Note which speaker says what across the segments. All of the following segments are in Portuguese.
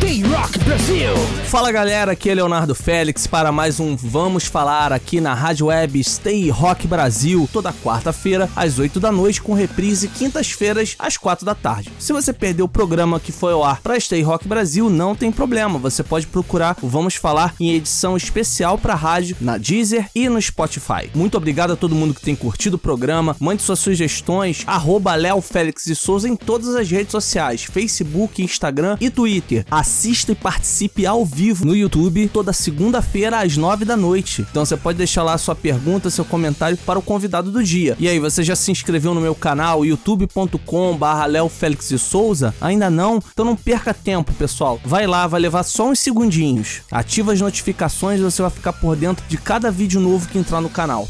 Speaker 1: Stay Rock Brasil! Fala galera, aqui é Leonardo Félix para mais um Vamos Falar aqui na Rádio Web Stay Rock Brasil, toda quarta-feira às 8 da noite, com reprise quintas-feiras às 4 da tarde. Se você perdeu o programa que foi ao ar para Stay Rock Brasil, não tem problema, você pode procurar o Vamos Falar em edição especial para rádio na Deezer e no Spotify. Muito obrigado a todo mundo que tem curtido o programa, mande suas sugestões, arroba Léo Félix de Souza em todas as redes sociais, Facebook, Instagram e Twitter assista e participe ao vivo no YouTube toda segunda-feira às 9 da noite. Então você pode deixar lá sua pergunta, seu comentário para o convidado do dia. E aí, você já se inscreveu no meu canal de Souza? Ainda não? Então não perca tempo, pessoal. Vai lá, vai levar só uns segundinhos. Ativa as notificações e você vai ficar por dentro de cada vídeo novo que entrar no canal.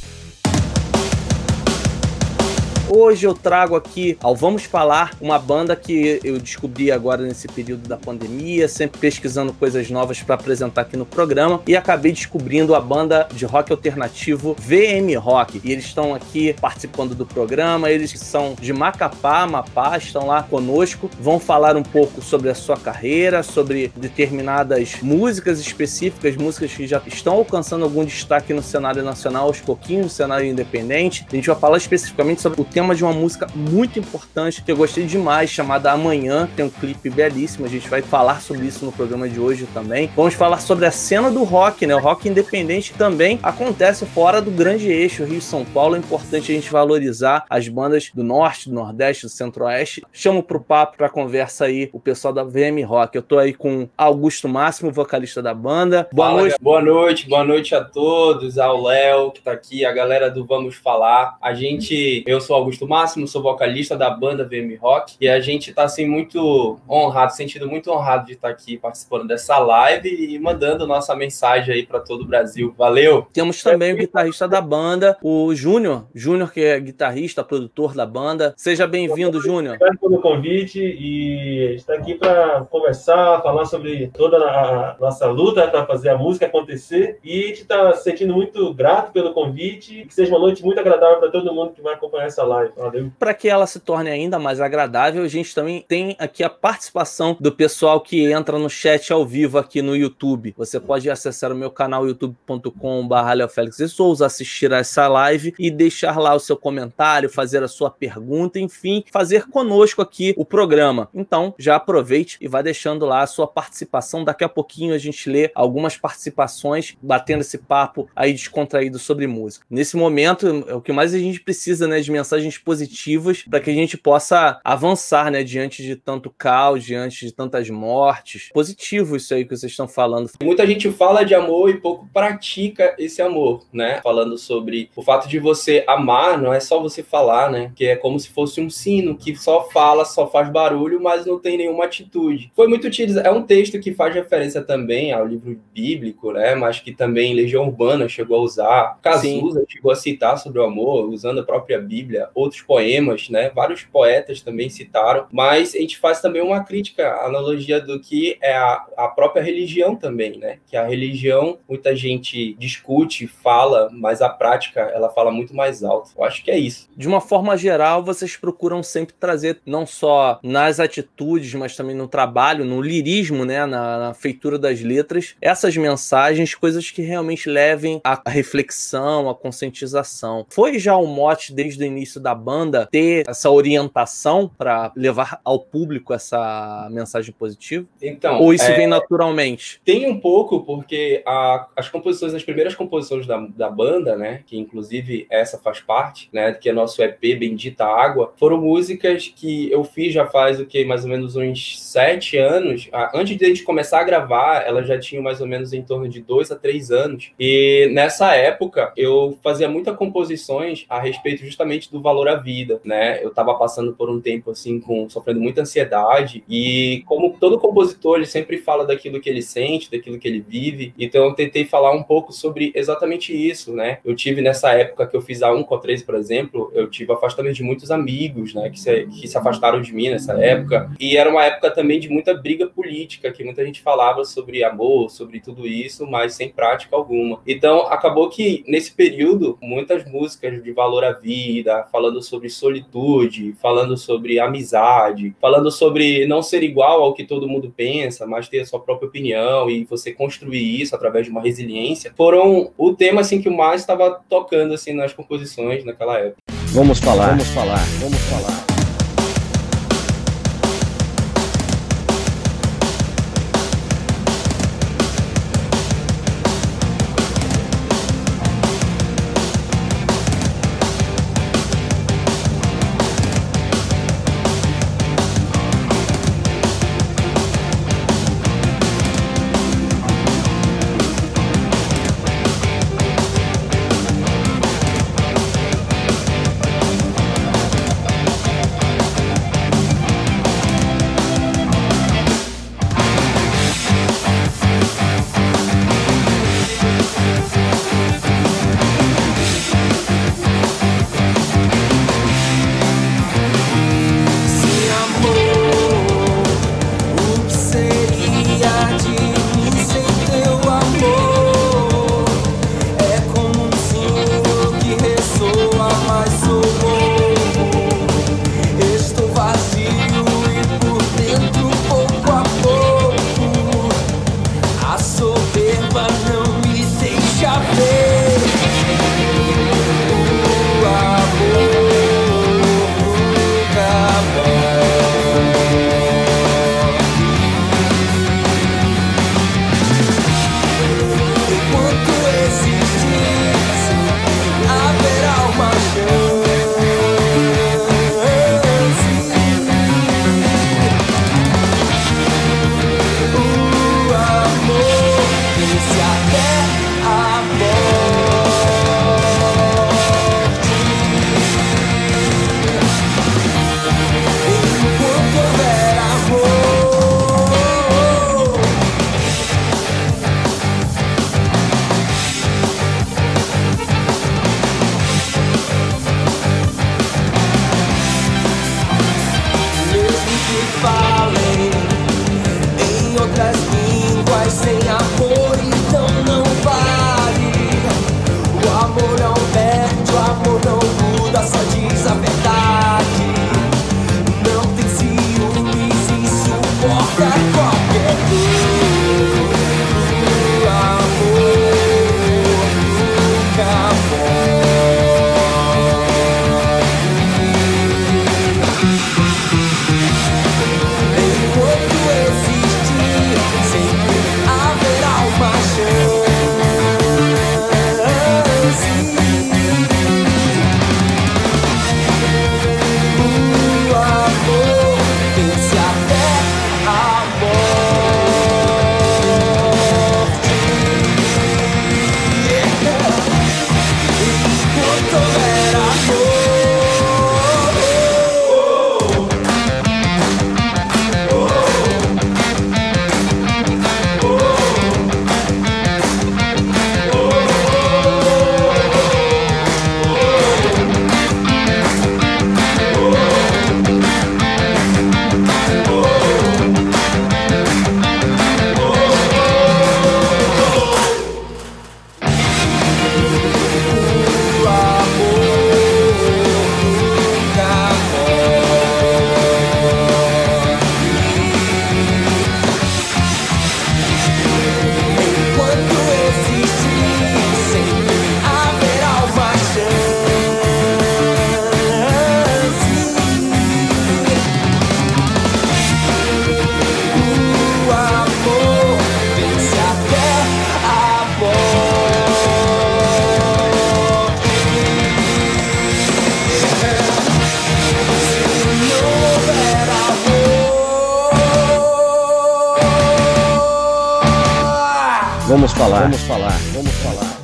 Speaker 1: Hoje eu trago aqui ao Vamos Falar uma banda que eu descobri agora nesse período da pandemia, sempre pesquisando coisas novas para apresentar aqui no programa e acabei descobrindo a banda de rock alternativo VM Rock. E eles estão aqui participando do programa, eles são de Macapá, Amapá, estão lá conosco, vão falar um pouco sobre a sua carreira, sobre determinadas músicas específicas, músicas que já estão alcançando algum destaque no cenário nacional aos pouquinhos, no cenário independente. A gente vai falar especificamente sobre o tema tema de uma música muito importante que eu gostei demais, chamada Amanhã. Tem um clipe belíssimo, a gente vai falar sobre isso no programa de hoje também. Vamos falar sobre a cena do rock, né? O rock independente também acontece fora do grande eixo Rio-São Paulo. É importante a gente valorizar as bandas do norte, do nordeste, do centro-oeste. Chamo pro papo, pra conversa aí, o pessoal da VM Rock. Eu tô aí com Augusto Máximo, vocalista da banda.
Speaker 2: Boa Fala, noite. Boa noite, boa noite a todos, ao Léo que tá aqui, a galera do Vamos Falar. A gente, eu sou Augusto Augusto Máximo, sou vocalista da banda VM Rock e a gente está assim muito honrado, sentindo muito honrado de estar aqui participando dessa live e mandando nossa mensagem aí para todo o Brasil. Valeu.
Speaker 1: Temos também o guitarrista da banda, o Júnior, Júnior que é guitarrista, produtor da banda. Seja bem-vindo, Júnior.
Speaker 3: Obrigado pelo convite e está aqui para conversar, falar sobre toda a nossa luta para fazer a música acontecer e a gente está se sentindo muito grato pelo convite, que seja uma noite muito agradável para todo mundo que vai acompanhar essa live.
Speaker 1: Para que ela se torne ainda mais agradável, a gente também tem aqui a participação do pessoal que entra no chat ao vivo aqui no YouTube. Você pode acessar o meu canal youtube.com.br Félix de Souza, assistir a essa live e deixar lá o seu comentário, fazer a sua pergunta, enfim, fazer conosco aqui o programa. Então, já aproveite e vá deixando lá a sua participação. Daqui a pouquinho a gente lê algumas participações, batendo esse papo aí descontraído sobre música. Nesse momento, é o que mais a gente precisa, né, de mensagens mensagens positivas para que a gente possa avançar, né, diante de tanto caos, diante de tantas mortes. Positivo isso aí que vocês estão falando.
Speaker 2: Muita gente fala de amor e pouco pratica esse amor, né? Falando sobre o fato de você amar, não é só você falar, né? Que é como se fosse um sino que só fala, só faz barulho, mas não tem nenhuma atitude. Foi muito utilizado, é um texto que faz referência também ao livro bíblico, né? Mas que também Legião Urbana chegou a usar. Cazuza chegou a citar sobre o amor, usando a própria Bíblia outros poemas, né? Vários poetas também citaram, mas a gente faz também uma crítica, analogia do que é a, a própria religião também, né? Que a religião muita gente discute, fala, mas a prática ela fala muito mais alto. Eu acho que é isso.
Speaker 1: De uma forma geral, vocês procuram sempre trazer não só nas atitudes, mas também no trabalho, no lirismo, né? Na, na feitura das letras, essas mensagens, coisas que realmente levem à reflexão, à conscientização. Foi já o mote desde o início da da banda ter essa orientação para levar ao público essa mensagem positiva?
Speaker 2: Então,
Speaker 1: ou isso é... vem naturalmente?
Speaker 2: Tem um pouco, porque a, as composições, as primeiras composições da, da banda, né, que inclusive essa faz parte, né, que é nosso EP Bendita Água, foram músicas que eu fiz já faz o que mais ou menos uns sete anos. Antes de a gente começar a gravar, ela já tinha mais ou menos em torno de dois a três anos. E nessa época eu fazia muitas composições a respeito justamente do valor à vida, né? Eu tava passando por um tempo assim com sofrendo muita ansiedade e como todo compositor, ele sempre fala daquilo que ele sente, daquilo que ele vive. Então eu tentei falar um pouco sobre exatamente isso, né? Eu tive nessa época que eu fiz a 1 com 3, por exemplo, eu tive afastamento de muitos amigos, né, que se, que se afastaram de mim nessa época. E era uma época também de muita briga política, que muita gente falava sobre amor, sobre tudo isso, mas sem prática alguma. Então acabou que nesse período muitas músicas de valor à vida, falando sobre solitude, falando sobre amizade, falando sobre não ser igual ao que todo mundo pensa, mas ter a sua própria opinião e você construir isso através de uma resiliência, foram o tema assim que o mais estava tocando assim nas composições naquela época.
Speaker 4: Vamos falar, vamos falar, vamos falar.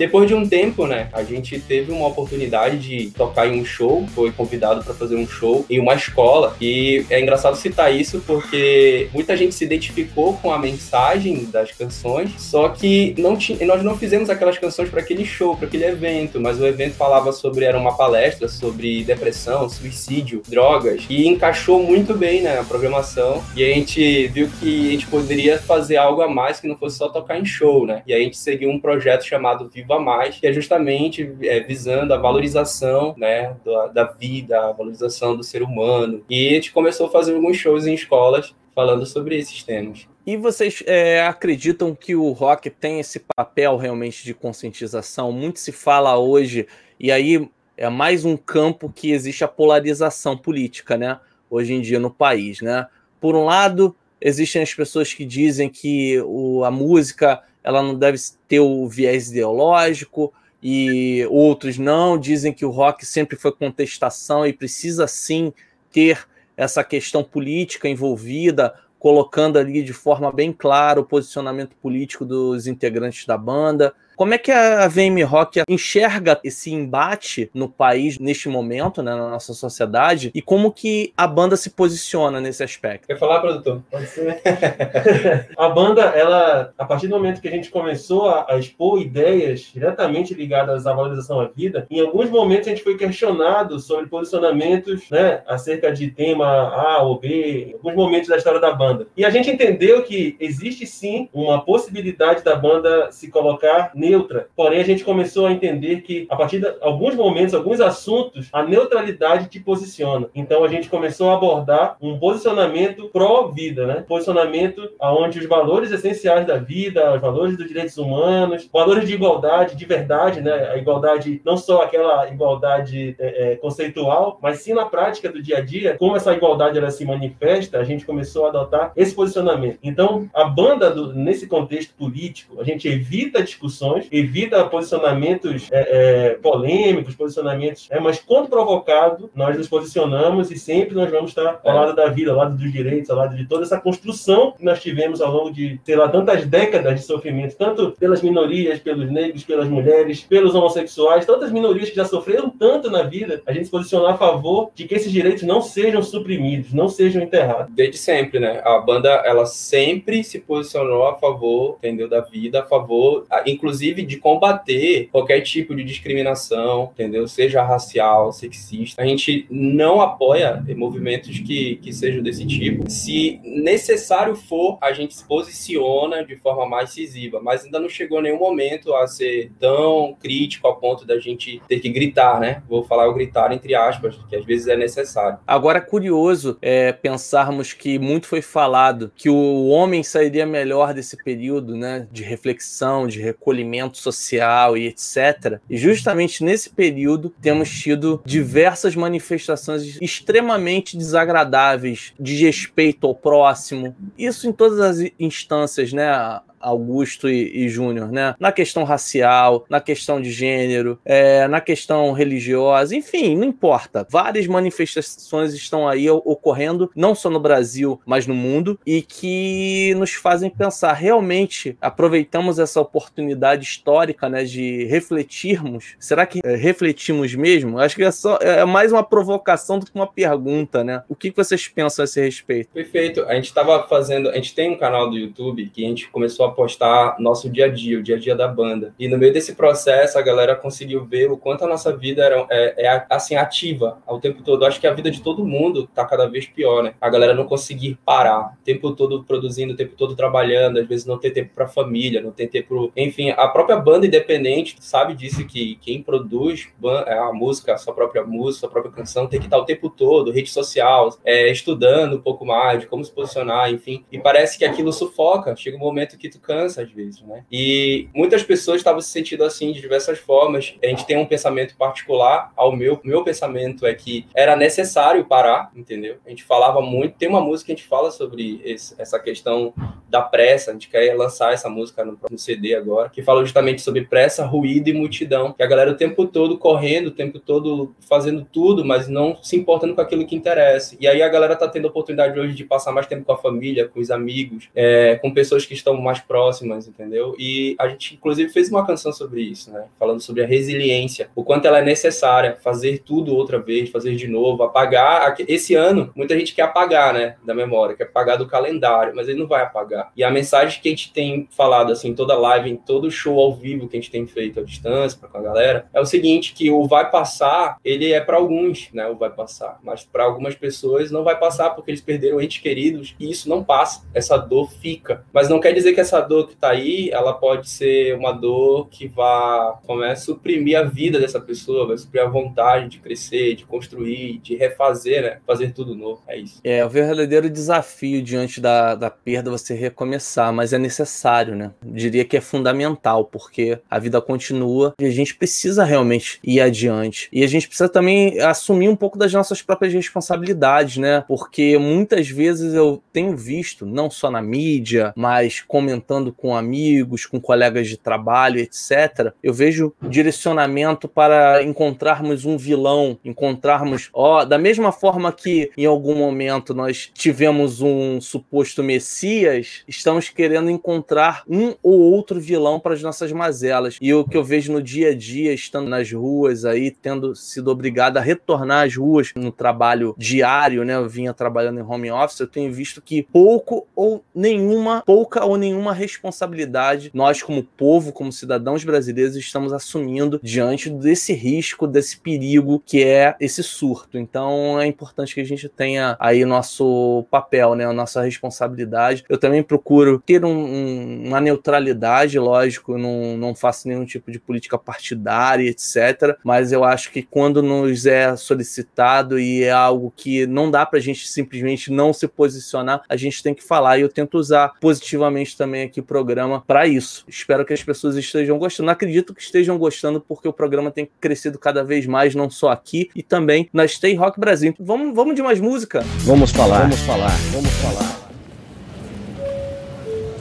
Speaker 2: Depois de um tempo, né, a gente teve uma oportunidade de tocar em um show, foi convidado para fazer um show em uma escola. E é engraçado citar isso porque muita gente se identificou com a mensagem das canções, só que não nós não fizemos aquelas canções para aquele show, para aquele evento, mas o evento falava sobre era uma palestra sobre depressão, suicídio, drogas e encaixou muito bem né, na programação. E a gente viu que a gente poderia fazer algo a mais que não fosse só tocar em show, né? E a gente seguiu um projeto chamado Viva Mais, que é justamente é, visando a valorização, né, da, da vida, a valorização do ser humano. E a gente começou a fazer alguns shows em escolas falando sobre esses temas.
Speaker 1: E vocês é, acreditam que o rock tem esse papel realmente de conscientização? Muito se fala hoje, e aí é mais um campo que existe a polarização política, né? Hoje em dia no país, né? Por um lado, existem as pessoas que dizem que o, a música ela não deve ter o viés ideológico, e outros não, dizem que o rock sempre foi contestação e precisa sim ter essa questão política envolvida, colocando ali de forma bem clara o posicionamento político dos integrantes da banda. Como é que a VM Rock enxerga esse embate no país neste momento, né, na nossa sociedade, e como que a banda se posiciona nesse aspecto?
Speaker 2: Quer falar, produtor?
Speaker 3: Pode ser. a banda, ela, a partir do momento que a gente começou a, a, expor ideias diretamente ligadas à valorização da vida, em alguns momentos a gente foi questionado sobre posicionamentos, né, acerca de tema A ou B, em alguns momentos da história da banda. E a gente entendeu que existe sim uma possibilidade da banda se colocar neutra. Porém, a gente começou a entender que, a partir de alguns momentos, alguns assuntos, a neutralidade te posiciona. Então, a gente começou a abordar um posicionamento pró-vida, né? Posicionamento onde os valores essenciais da vida, os valores dos direitos humanos, valores de igualdade, de verdade, né? A igualdade, não só aquela igualdade é, é, conceitual, mas sim na prática do dia a dia, como essa igualdade ela se manifesta, a gente começou a adotar esse posicionamento. Então, a banda, do, nesse contexto político, a gente evita discussões evita posicionamentos é, é, polêmicos, posicionamentos. É, mas quando provocado, nós nos posicionamos e sempre nós vamos estar ao lado da vida, ao lado dos direitos, ao lado de toda essa construção que nós tivemos ao longo de, sei lá, tantas décadas de sofrimento, tanto pelas minorias, pelos negros, pelas mulheres, pelos homossexuais, tantas minorias que já sofreram tanto na vida, a gente se posicionar a favor de que esses direitos não sejam suprimidos, não sejam enterrados.
Speaker 2: Desde sempre, né? A banda, ela sempre se posicionou a favor, entendeu, da vida, a favor, inclusive inclusive de combater qualquer tipo de discriminação, entendeu? Seja racial, sexista. A gente não apoia movimentos que, que sejam desse tipo. Se necessário for, a gente se posiciona de forma mais decisiva, mas ainda não chegou nenhum momento a ser tão crítico ao ponto da gente ter que gritar, né? Vou falar o gritar entre aspas, que às vezes é necessário.
Speaker 1: Agora, curioso é, pensarmos que muito foi falado que o homem sairia melhor desse período, né, de reflexão, de recolhimento social e etc. E justamente nesse período temos tido diversas manifestações extremamente desagradáveis de respeito ao próximo. Isso em todas as instâncias, né? Augusto e, e Júnior, né? Na questão racial, na questão de gênero, é, na questão religiosa, enfim, não importa. Várias manifestações estão aí ocorrendo, não só no Brasil, mas no mundo, e que nos fazem pensar realmente aproveitamos essa oportunidade histórica, né, de refletirmos. Será que é, refletimos mesmo? Acho que é só é mais uma provocação do que uma pergunta, né? O que vocês pensam a esse respeito?
Speaker 2: Perfeito. A gente estava fazendo, a gente tem um canal do YouTube que a gente começou a postar nosso dia a dia, o dia a dia da banda. E no meio desse processo, a galera conseguiu ver o quanto a nossa vida era, é, é assim, ativa ao tempo todo. acho que a vida de todo mundo tá cada vez pior, né? A galera não conseguir parar, o tempo todo produzindo, o tempo todo trabalhando, às vezes não ter tempo para família, não ter tempo. Enfim, a própria banda independente sabe disso que quem produz é, a música, a sua própria música, a sua própria canção, tem que estar o tempo todo, rede social, é, estudando um pouco mais de como se posicionar, enfim. E parece que aquilo sufoca. Chega um momento que tu cansa às vezes, né? E muitas pessoas estavam se sentindo assim de diversas formas. A gente tem um pensamento particular ao meu. Meu pensamento é que era necessário parar, entendeu? A gente falava muito. Tem uma música que a gente fala sobre esse, essa questão da pressa, a gente quer lançar essa música no próximo CD agora, que fala justamente sobre pressa, ruído e multidão. Que a galera o tempo todo correndo, o tempo todo fazendo tudo, mas não se importando com aquilo que interessa. E aí a galera tá tendo a oportunidade hoje de passar mais tempo com a família, com os amigos, é, com pessoas que estão mais próximas, entendeu? E a gente, inclusive, fez uma canção sobre isso, né? Falando sobre a resiliência, o quanto ela é necessária, fazer tudo outra vez, fazer de novo, apagar. Esse ano, muita gente quer apagar, né? Da memória, quer apagar do calendário, mas ele não vai apagar. E a mensagem que a gente tem falado, assim, toda live, em todo show ao vivo que a gente tem feito à distância com a galera, é o seguinte, que o vai passar, ele é para alguns, né? O vai passar. Mas para algumas pessoas não vai passar porque eles perderam entes queridos e isso não passa. Essa dor fica. Mas não quer dizer que essa dor que está aí, ela pode ser uma dor que vá, como é, suprimir a vida dessa pessoa, vai suprimir a vontade de crescer, de construir, de refazer, né? Fazer tudo novo. É isso.
Speaker 1: É, o verdadeiro desafio diante da, da perda você recomeçar, mas é necessário, né? Diria que é fundamental, porque a vida continua e a gente precisa realmente ir adiante. E a gente precisa também assumir um pouco das nossas próprias responsabilidades, né? Porque muitas vezes eu tenho visto, não só na mídia, mas comentando com amigos, com colegas de trabalho, etc. Eu vejo direcionamento para encontrarmos um vilão, encontrarmos, ó, da mesma forma que em algum momento nós tivemos um suposto messias, estamos querendo encontrar um ou outro vilão para as nossas mazelas. E o que eu vejo no dia a dia, estando nas ruas aí, tendo sido obrigado a retornar às ruas no trabalho diário, né? Eu vinha trabalhando em home office, eu tenho visto que pouco ou nenhuma, pouca ou nenhuma responsabilidade nós como povo, como cidadãos brasileiros estamos assumindo diante desse risco, desse perigo que é esse surto. Então é importante que a gente tenha aí nosso papel, né, a nossa responsabilidade. Eu também procuro ter um, um, uma neutralidade, lógico, não, não faço nenhum tipo de política partidária, etc. Mas eu acho que quando nos é solicitado e é algo que não dá para a gente simplesmente não se posicionar, a gente tem que falar. E eu tento usar positivamente também aqui o programa para isso. Espero que as pessoas estejam gostando. Acredito que estejam gostando porque o programa tem crescido cada vez mais, não só aqui e também na Stay Rock Brasil. Vamos, vamos de mais música?
Speaker 4: Vamos falar, vamos falar, vamos falar.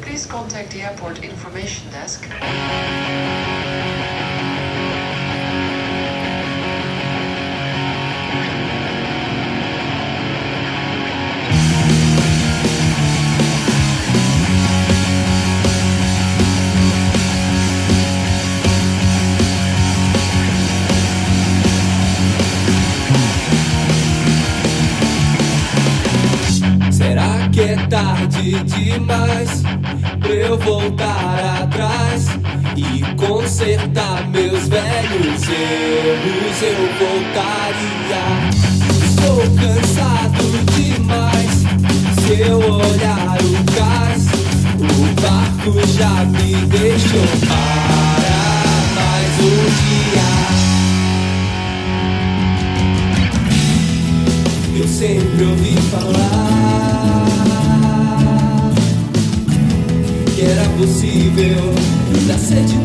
Speaker 5: Please contact the airport information desk.
Speaker 6: Que é tarde demais pra eu voltar atrás e consertar meus velhos erros? Eu voltaria. Estou cansado demais. Se eu olhar o cais, o barco já me deixou para mais um dia. Eu sempre ouvi falar. Que era possível nascer de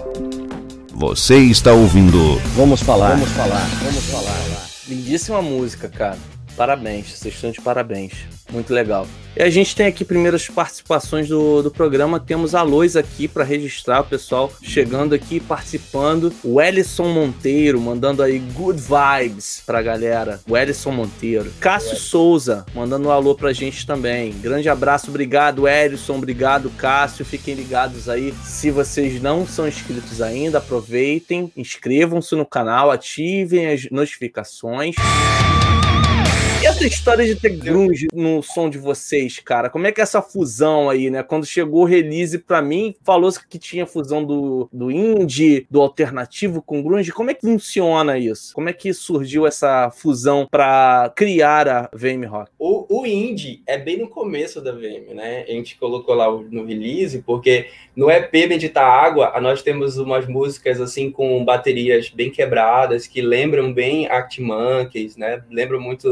Speaker 4: Você está ouvindo.
Speaker 3: Vamos falar. Vamos falar. Vamos falar.
Speaker 1: Lindíssima música, cara. Parabéns, vocês estão de parabéns. Muito legal. E a gente tem aqui primeiras participações do, do programa. Temos a Lois aqui para registrar, o pessoal chegando aqui participando. O Ellison Monteiro mandando aí good vibes pra galera. O Ellison Monteiro. Cássio Souza mandando um alô pra gente também. Grande abraço, obrigado Ellison, obrigado Cássio. Fiquem ligados aí. Se vocês não são inscritos ainda, aproveitem, inscrevam-se no canal, ativem as notificações. E essa história de ter grunge no som de vocês, cara? Como é que é essa fusão aí, né? Quando chegou o release pra mim, falou que tinha fusão do, do indie, do alternativo com grunge. Como é que funciona isso? Como é que surgiu essa fusão pra criar a VM Rock?
Speaker 2: O, o indie é bem no começo da VM, né? A gente colocou lá no release, porque no EP Medita Água, nós temos umas músicas assim com baterias bem quebradas, que lembram bem Arctic Monkeys, né? Lembram muito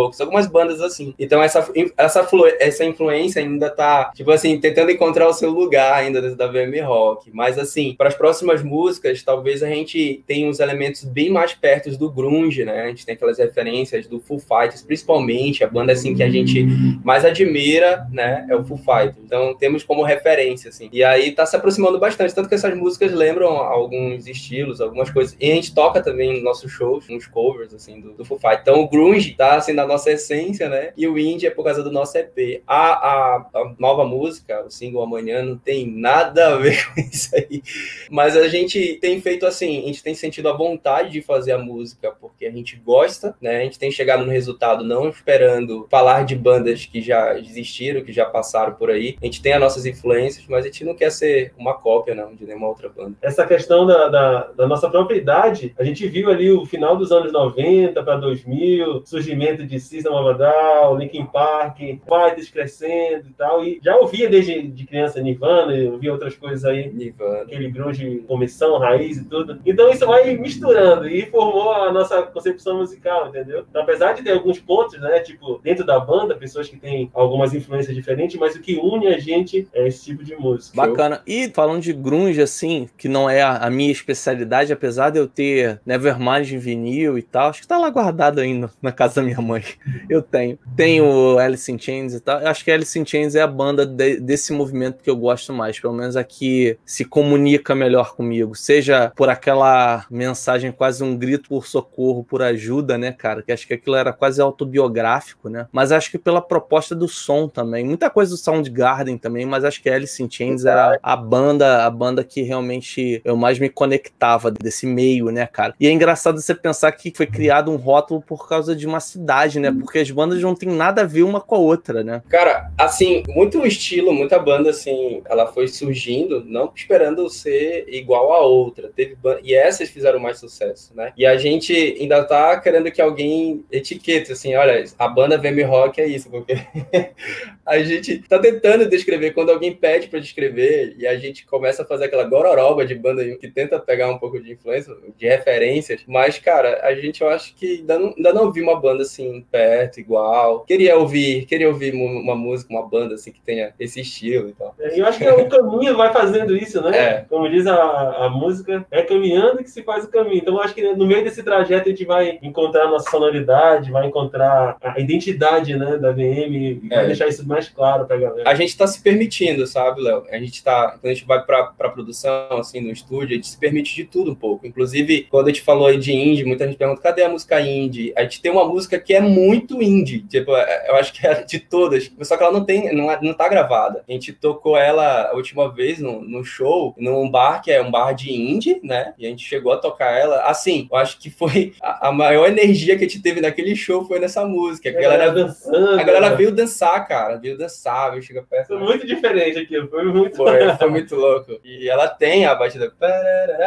Speaker 2: Strokes, algumas bandas assim. Então essa, essa, essa influência ainda tá, tipo assim, tentando encontrar o seu lugar ainda dentro da VM Rock. Mas assim, para as próximas músicas, talvez a gente tenha uns elementos bem mais perto do grunge, né? A gente tem aquelas referências do Foo Fighters, principalmente a banda assim que a gente mais admira, né, é o Foo Fighters. Então temos como referência assim. E aí tá se aproximando bastante, tanto que essas músicas lembram alguns estilos, algumas coisas. E a gente toca também nos nossos shows, uns covers assim do, do Foo Fighters. Então o grunge tá assim na nossa essência, né? E o indie é por causa do nosso EP. A, a, a nova música, o single Amanhã, não tem nada a ver com isso aí. Mas a gente tem feito assim, a gente tem sentido a vontade de fazer a música porque a gente gosta, né? A gente tem chegado no resultado não esperando falar de bandas que já existiram, que já passaram por aí. A gente tem as nossas influências, mas a gente não quer ser uma cópia, não, de nenhuma outra banda.
Speaker 3: Essa questão da, da, da nossa própria idade, a gente viu ali o final dos anos 90 para 2000, surgimento de System of a Down, Linkin Park, Fighters crescendo e tal, e já ouvia desde de criança Nirvana, eu ouvia outras coisas aí,
Speaker 2: Nirvana.
Speaker 3: aquele grunge comissão, raiz e tudo. Então isso vai misturando e formou a nossa concepção musical, entendeu? Então, apesar de ter alguns pontos, né, tipo, dentro da banda, pessoas que têm algumas influências diferentes, mas o que une a gente é esse tipo de música.
Speaker 1: Bacana. E falando de grunge, assim, que não é a, a minha especialidade, apesar de eu ter Nevermind em vinil e tal, acho que tá lá guardado ainda na casa da minha mãe. Eu tenho. Tenho Alice in Chains e tal. Eu acho que Alice in Chains é a banda de- desse movimento que eu gosto mais, pelo menos aqui se comunica melhor comigo, seja por aquela mensagem quase um grito por socorro, por ajuda, né, cara, que acho que aquilo era quase autobiográfico, né? Mas acho que pela proposta do som também, muita coisa do Soundgarden também, mas acho que Alice in Chains era a banda, a banda que realmente eu mais me conectava desse meio, né, cara? E é engraçado você pensar que foi criado um rótulo por causa de uma cidade, né? Porque as bandas não têm nada a ver uma com a outra, né?
Speaker 2: Cara, assim, muito estilo, muita banda, assim, ela foi surgindo, não esperando ser igual a outra. Teve E essas fizeram mais sucesso, né? E a gente ainda tá querendo que alguém etiquete, assim, olha, a banda VM Rock é isso, porque a gente tá tentando descrever quando alguém pede pra descrever e a gente começa a fazer aquela gororoba de banda que tenta pegar um pouco de influência, de referências, mas, cara, a gente eu acho que ainda não, ainda não vi uma banda assim perto, igual. Queria ouvir, queria ouvir uma música, uma banda assim que tenha esse estilo e tal.
Speaker 3: E eu acho que o caminho vai fazendo isso, né?
Speaker 2: É.
Speaker 3: Como diz a, a música, é caminhando que se faz o caminho. Então eu acho que no meio desse trajeto a gente vai encontrar a nossa sonoridade, vai encontrar a identidade né, da VM e vai
Speaker 2: É.
Speaker 3: deixar isso mais claro pra galera.
Speaker 2: A gente tá se permitindo, sabe, Léo? A gente tá, quando a gente vai pra, pra produção, assim, no estúdio, a gente se permite de tudo um pouco. Inclusive, quando a gente falou aí de indie, muita gente pergunta, cadê a música indie? A gente tem uma música que é muito indie, tipo, é- eu acho que é de todas, só que ela não tem, não, é- não tá gravada. A gente tocou ela a última vez no, no show, num bar que é um bar de indie, né? E a gente chegou a tocar ela. Assim, eu acho que foi a, a maior energia que a gente teve naquele show foi nessa música. A galera,
Speaker 3: dançando.
Speaker 2: a galera veio dançar, cara, veio dançar, veio chegar perto.
Speaker 3: Foi muito diferente aquilo, foi muito.
Speaker 2: Foi, foi muito louco. E ela tem a batida.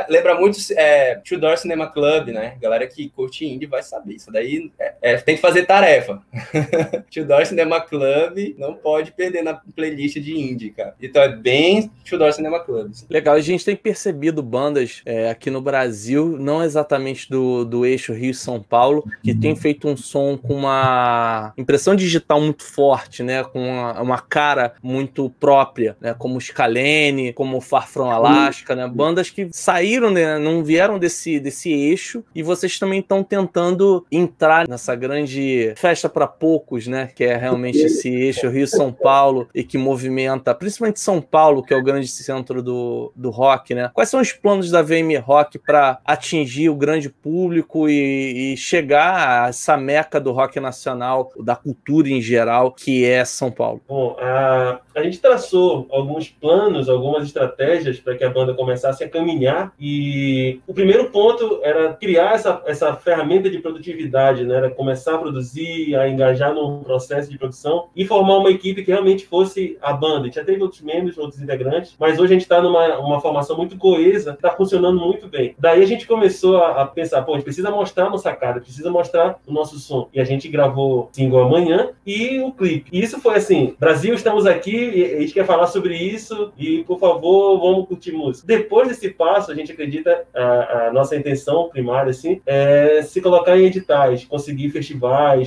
Speaker 2: Lembra muito é, Two Door Cinema Club, né? Galera que curte indie vai saber. Isso daí é- é, tem que fazer tarefa. Two Door Cinema Club não pode perder na playlist de indie, cara. Então é bem Two Door Cinema Club. assim.
Speaker 1: Legal, a gente tem percebido bandas é, aqui no Brasil, não exatamente do, do eixo Rio-São Paulo, que tem feito um som com uma impressão digital muito forte, né? Com uma, uma cara muito própria, né? Como Scalene, como Far From Alaska, né? Bandas que saíram, né? não vieram desse, desse eixo e vocês também estão tentando entrar nessa grande festa para poucos, né? Que é realmente esse eixo Rio-São Paulo e que movimenta, principalmente São Paulo, que é o grande centro do, do rock, né? Quais são os planos da VM Rock para atingir o grande público e, e chegar a essa meca do rock nacional, da cultura em geral, que é São Paulo?
Speaker 3: Bom, a, a gente traçou alguns planos, algumas estratégias para que a banda começasse a caminhar e o primeiro ponto era criar essa, essa ferramenta de produtividade, né? Era começar a produzir, a engajar num processo de produção e formar uma equipe que realmente fosse a banda. Já teve outros membros, outros integrantes, mas hoje a gente está numa uma formação muito coesa, está funcionando muito bem. Daí a gente começou a, a pensar, pô, a gente precisa mostrar a nossa cara, precisa mostrar o nosso som. E a gente gravou single amanhã e o clipe. E isso foi assim, Brasil, estamos aqui a gente quer falar sobre isso e, por favor, vamos curtir música. Depois desse passo, a gente acredita, a, a nossa intenção primária, assim, é se colocar em editais, conseguir festivais,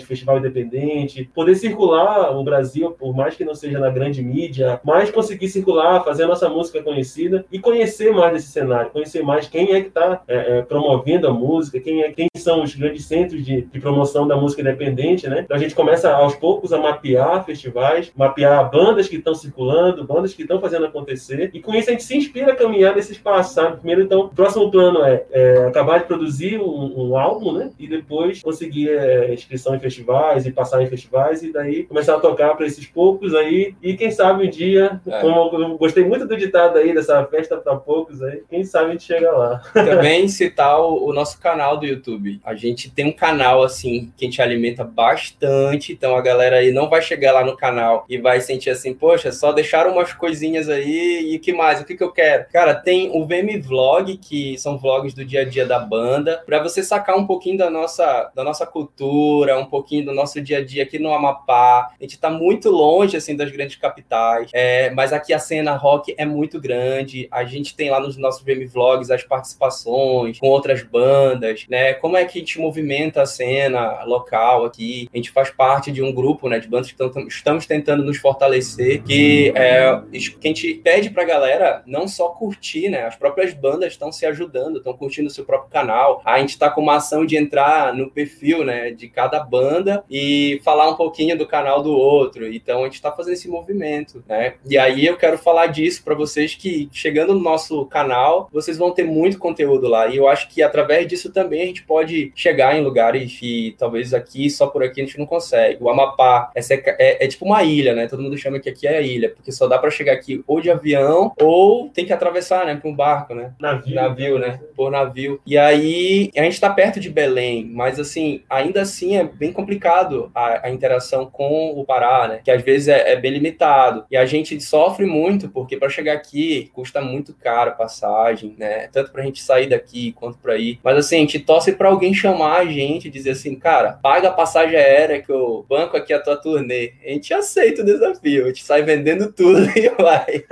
Speaker 3: festival independente, poder circular o Brasil, por mais que não seja na grande mídia, mas conseguir circular, fazer a nossa música conhecida e conhecer mais desse cenário, conhecer mais quem é que está promovendo a música, quem, é, quem são os grandes centros de, de promoção da música independente, né? Então a gente começa aos poucos a mapear festivais, mapear bandas que estão circulando, bandas que estão fazendo acontecer, e com isso a gente se inspira a caminhar nesse espaço, sabe? Primeiro, então, o próximo plano é, é acabar de produzir um, um álbum, né? E depois conseguir é, inscrição em festivais e passar em festivais e daí começar a tocar para esses poucos aí e quem sabe um dia,
Speaker 2: É.
Speaker 3: como eu gostei muito do ditado aí dessa festa para poucos aí, quem sabe a gente chega lá.
Speaker 2: Também citar o, o nosso canal do YouTube. A gente tem um canal assim que a gente alimenta bastante, então a galera aí não vai chegar lá no canal e vai sentir assim, poxa, só deixaram umas coisinhas aí e o que mais? O que, que eu quero? Cara, tem o VM Vlog, que são vlogs do dia a dia da banda, para você sacar um pouquinho da nossa, da nossa cultura, um pouquinho do nosso dia a dia aqui no Amapá. A gente tá muito longe assim das grandes capitais, é, mas aqui a cena rock é muito grande. A gente tem lá nos nossos VM Vlogs as participações com outras bandas, né? Como é que a gente movimenta a cena local aqui? A gente faz parte de um grupo, né, de bandas que tão- estamos tentando nos fortalecer, que é que a gente pede pra galera não só curtir, né? As próprias bandas estão se ajudando, estão curtindo o seu próprio canal. A gente tá com uma ação de entrar no perfil, né, de cada banda e falar um pouquinho do canal do outro. Então a gente tá fazendo esse movimento, né? E aí eu quero falar disso pra vocês que chegando no nosso canal, vocês vão ter muito conteúdo lá. E eu acho que através disso também a gente pode chegar em lugares que talvez aqui, só por aqui, a gente não consegue. O Amapá é, é- é tipo uma ilha, né? Todo mundo chama que aqui é a ilha, porque só dá pra chegar aqui ou de avião ou tem que atravessar, né, com um barco, né?
Speaker 3: Navio.
Speaker 2: Navio, né? Por navio. E aí, a gente tá perto de Belém, mas assim, ainda assim é bem complicado a, a interação com o Pará, né? Que às vezes é, é bem limitado. E a gente sofre muito, porque para chegar aqui custa muito caro a passagem, né? Tanto pra gente sair daqui quanto pra ir. Mas assim, a gente torce pra alguém chamar a gente e dizer assim, cara, paga a passagem aérea que eu banco aqui a tua turnê. A gente aceita o desafio, a gente sai vendendo tudo e vai.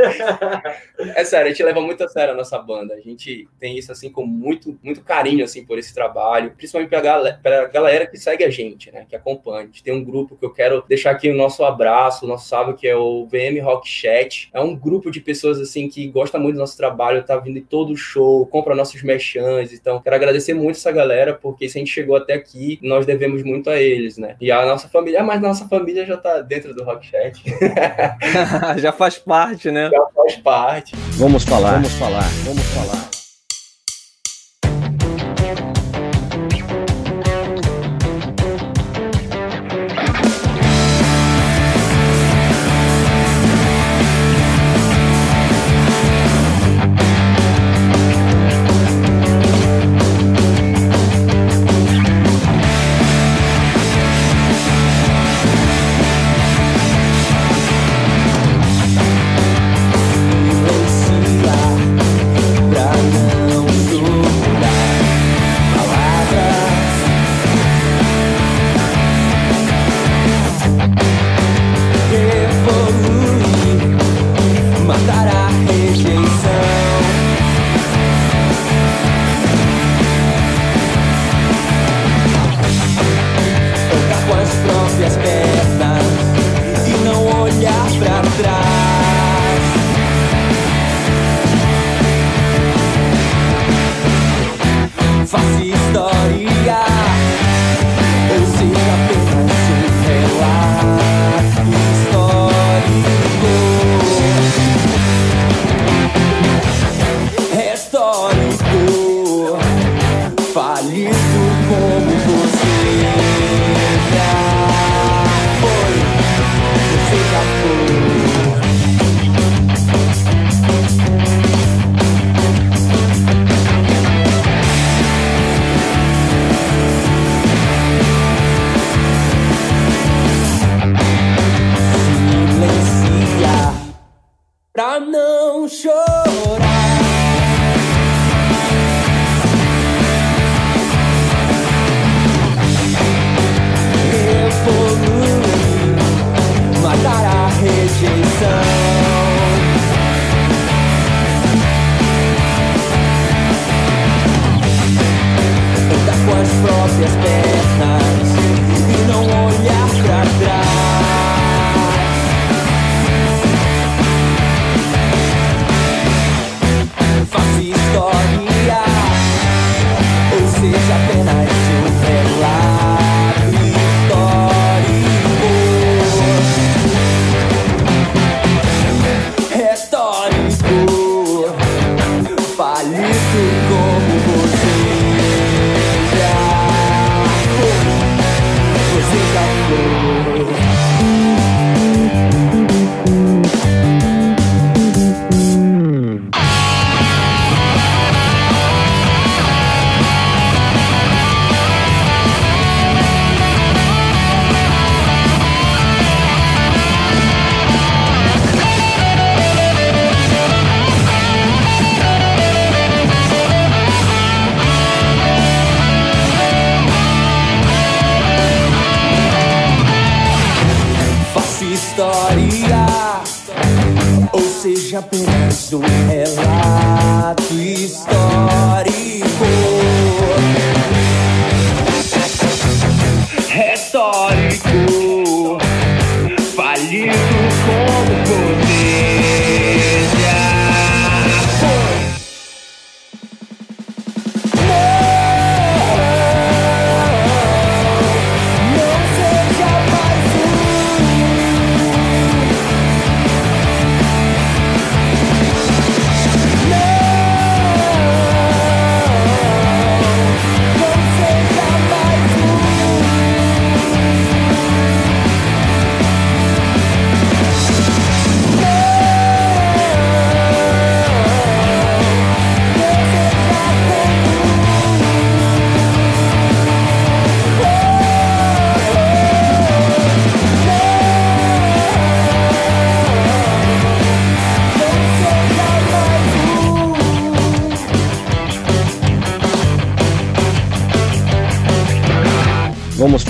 Speaker 2: É sério, a gente leva muito a sério a nossa banda. A gente tem isso assim com muito, muito carinho assim por esse trabalho, principalmente pra, galera, pra galera que segue a gente, né, que acompanha. A gente tem um grupo que eu quero deixar aqui o nosso abraço, o nosso salve, que é o VM Rock Chat. É um grupo de pessoas assim que gosta muito do nosso trabalho, tá vindo em todo show, compra nossos merchans. Então, quero agradecer muito essa galera, porque se a gente chegou até aqui, nós devemos muito a eles, né? E a nossa família, mas nossa família já tá dentro do Rock Chat,
Speaker 1: Já faz parte, né?
Speaker 2: já faz parte.
Speaker 6: Vamos falar, vamos falar, vamos falar.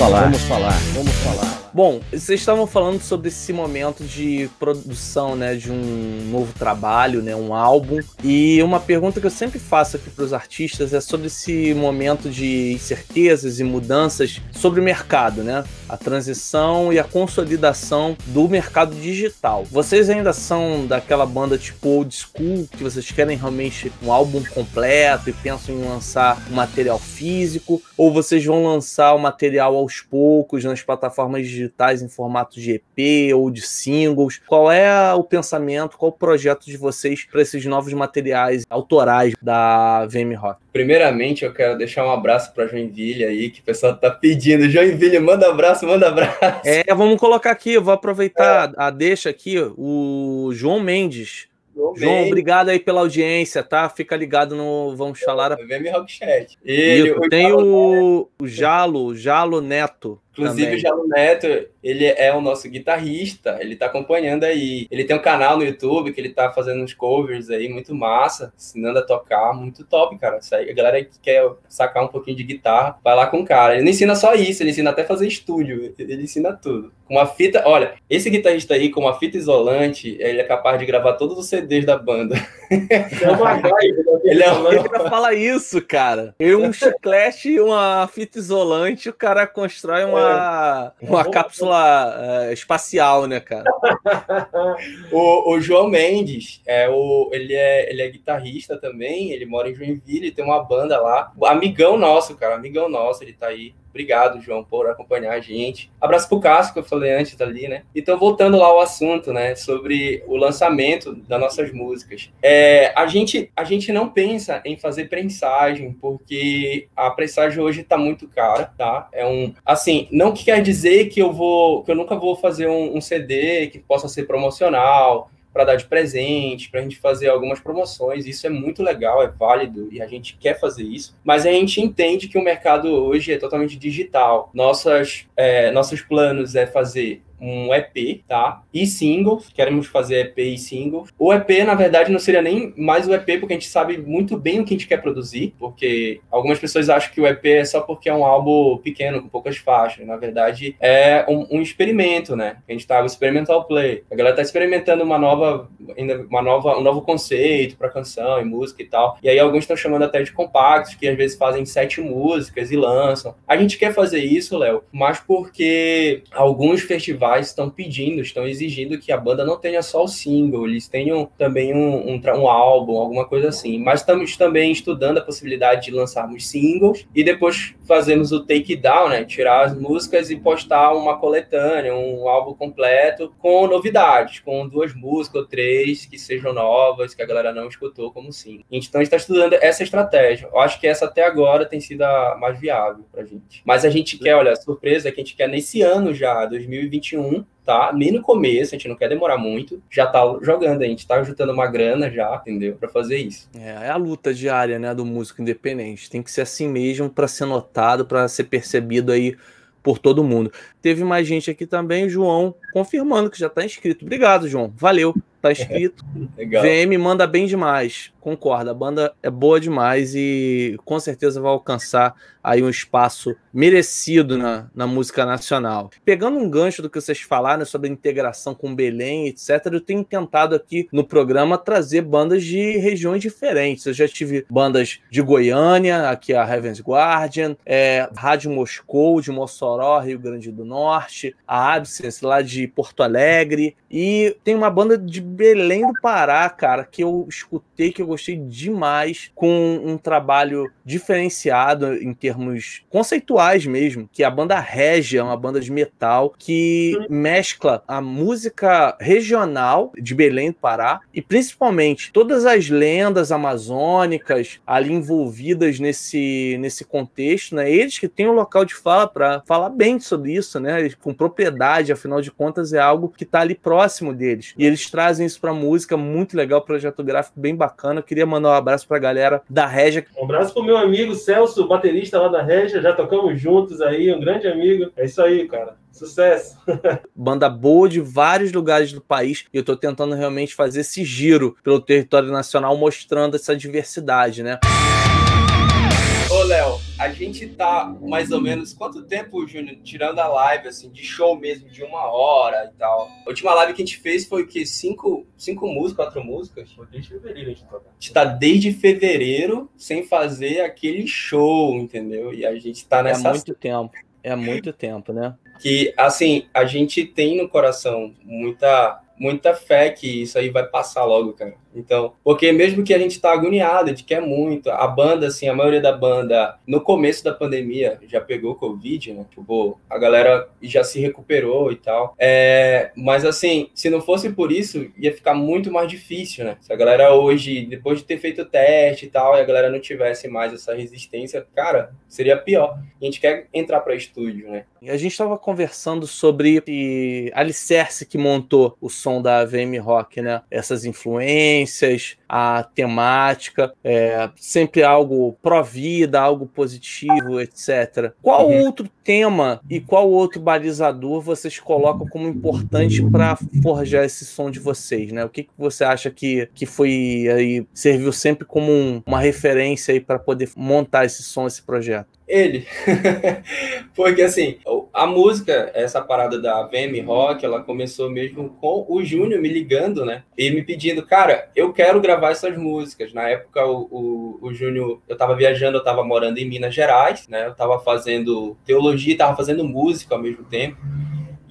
Speaker 4: Falar, vamos falar, vamos falar.
Speaker 1: Bom, vocês estavam falando sobre esse momento de produção, né, de um novo trabalho, né, um álbum. E uma pergunta que eu sempre faço aqui para os artistas é sobre esse momento de incertezas e mudanças sobre o mercado, né? A transição e a consolidação do mercado digital. Vocês ainda são daquela banda tipo old school que vocês querem realmente um álbum completo e pensam em lançar um material físico ou vocês vão lançar o material aos poucos nas plataformas digitais em formato de EP ou de singles? Qual é o pensamento, qual o projeto de vocês para esses novos materiais autorais da VM Rock?
Speaker 2: Primeiramente, eu quero deixar um abraço para Joinville aí, que o pessoal tá pedindo. Joinville, manda abraço, manda abraço.
Speaker 1: É, vamos colocar aqui, eu vou aproveitar a deixa aqui, o João Mendes.
Speaker 2: João,
Speaker 1: João,
Speaker 2: Mendes.
Speaker 1: obrigado aí pela audiência, tá? Fica ligado no Vamos Falar.
Speaker 2: VM Rock Chat. Ele,
Speaker 1: Isso, tem o, o Jalo, Jalo Neto.
Speaker 2: Inclusive,
Speaker 1: também.
Speaker 2: o Jalo Neto, ele é o nosso guitarrista, ele tá acompanhando aí. Ele tem um canal no YouTube que ele tá fazendo uns covers aí, muito massa, ensinando a tocar, muito top, cara. Isso aí, a galera que quer sacar um pouquinho de guitarra, vai lá com o cara. Ele não ensina só isso, ele ensina até a fazer estúdio, ele ensina tudo. Com uma fita, olha, esse guitarrista aí, com uma fita isolante, ele é capaz de gravar todos os CDs da banda.
Speaker 3: É uma né?
Speaker 2: Ele é um-
Speaker 1: Eu ia falar isso, cara. Eu, um chiclete e uma fita isolante, o cara constrói uma, uma cápsula eh, espacial, né, cara?
Speaker 2: O, o João Mendes, é o, ele, é, ele é guitarrista também, ele mora em Joinville, tem uma banda lá. Amigão nosso, cara, amigão nosso, ele tá aí. Obrigado, João, por acompanhar a gente. Abraço pro Cássio, que eu falei antes ali, né? Então, voltando lá ao assunto, né? Sobre o lançamento das nossas músicas. É, a, gente, a gente não pensa em fazer prensagem, porque a prensagem hoje tá muito cara, tá? É um... Assim, não que quer dizer que eu vou... Que eu nunca vou fazer um, um CD que possa ser promocional, para dar de presente, para a gente fazer algumas promoções. Isso é muito legal, é válido e a gente quer fazer isso. Mas a gente entende que o mercado hoje é totalmente digital. Nossas, é, nossos planos é fazer um EP, tá? E singles, queremos fazer EP e singles. O EP, na verdade, não seria nem mais o EP, porque a gente sabe muito bem o que a gente quer produzir, porque algumas pessoas acham que o EP é só porque é um álbum pequeno, com poucas faixas. Na verdade, é um, um experimento, né? A gente tá o experimental play. A galera tá experimentando uma nova, uma nova, um novo conceito para canção e música e tal. E aí alguns estão chamando até de compactos, que às vezes fazem sete músicas e lançam. A gente quer fazer isso, Léo, mas porque alguns festivais estão pedindo, estão exigindo que a banda não tenha só o single, eles tenham também um, um, um álbum, alguma coisa assim. Mas estamos também estudando a possibilidade de lançarmos singles e depois fazemos o take down, né? Tirar as músicas e postar uma coletânea, um álbum completo com novidades, com duas músicas ou três que sejam novas, que a galera não escutou como single. Então a gente está estudando essa estratégia. Eu acho que essa até agora tem sido a mais viável pra gente. Mas a gente quer, olha, a surpresa é que a gente quer nesse ano já, 2021, tá? Nem no começo, a gente não quer demorar muito. Já tá jogando, a gente tá juntando uma grana já, entendeu? Pra fazer isso.
Speaker 1: É, é a luta diária, né, do músico independente. Tem que ser assim mesmo para ser notado, para ser percebido aí por todo mundo. Teve mais gente aqui também, João, confirmando que já tá inscrito. Obrigado, João. Valeu. Tá escrito.
Speaker 2: Legal.
Speaker 1: VM manda bem demais. Concordo, a banda é boa demais e com certeza vai alcançar aí um espaço merecido na, na música nacional. Pegando um gancho do que vocês falaram sobre a integração com Belém, etc., eu tenho tentado aqui no programa trazer bandas de regiões diferentes. Eu já tive bandas de Goiânia, aqui a Heaven's Guardian, é, Rádio Moscou, de Mossoró, Rio Grande do Norte, a Absence, lá de Porto Alegre, e tem uma banda de Belém do Pará, cara, que eu escutei, que eu gostei demais, com um trabalho diferenciado em termos conceituais mesmo, que é a banda Regia, uma banda de metal que mescla a música regional de Belém do Pará e principalmente todas as lendas amazônicas ali envolvidas nesse, nesse contexto, né? Eles que têm um local de fala para falar bem sobre isso, né? Com propriedade, afinal de contas é algo que está ali próximo deles. E eles trazem isso para música muito legal, projeto gráfico bem bacana. Queria mandar um abraço para a galera da Regia.
Speaker 3: Um abraço pro meu amigo Celso, baterista lá da Regia, já tocamos juntos aí, um grande amigo. É isso aí, cara. Sucesso.
Speaker 1: banda boa de vários lugares do país e eu tô tentando realmente fazer esse giro pelo território nacional mostrando essa diversidade, né?
Speaker 2: Ô, Léo, a gente tá mais ou menos quanto tempo, Júnior, tirando a live, assim, de show mesmo, de uma hora e tal? A última live que a gente fez foi o quê? Cinco, cinco músicas, quatro músicas?
Speaker 3: Foi desde fevereiro a gente toca.
Speaker 2: A gente tá desde fevereiro sem fazer aquele show, entendeu? E a gente tá
Speaker 1: É
Speaker 2: nessa
Speaker 1: muito tempo. É muito tempo, né?
Speaker 2: que assim a gente tem no coração muita muita fé que isso aí vai passar logo, cara. Então, porque mesmo que a gente tá agoniado, a gente quer muito, a banda, assim, a maioria da banda, no começo da pandemia, já pegou Covid, né? Tipo, a galera já se recuperou e tal. É, mas, assim, se não fosse por isso, ia ficar muito mais difícil, né? Se a galera hoje, depois de ter feito o teste e tal, e a galera não tivesse mais essa resistência, cara, seria pior. A gente quer entrar para estúdio, né?
Speaker 1: A gente estava conversando sobre alicerce que montou o som da VM Rock, né? Essas influências, a temática, é, sempre algo pró-vida, algo positivo, etc. Qual
Speaker 2: Uhum.
Speaker 1: outro tema e qual outro balizador vocês colocam como importante para forjar esse som de vocês, né? O que, que você acha que, que foi aí serviu sempre como um- uma referência aí para poder montar esse som, esse projeto?
Speaker 2: Ele. Porque assim, a música, essa parada da VM Rock, ela começou mesmo com o Júnior me ligando, né? E me pedindo, cara, eu quero gravar essas músicas. Na época, o, o, o Júnior, eu tava viajando, eu tava morando em Minas Gerais, né? Eu tava fazendo teologia e tava fazendo música ao mesmo tempo.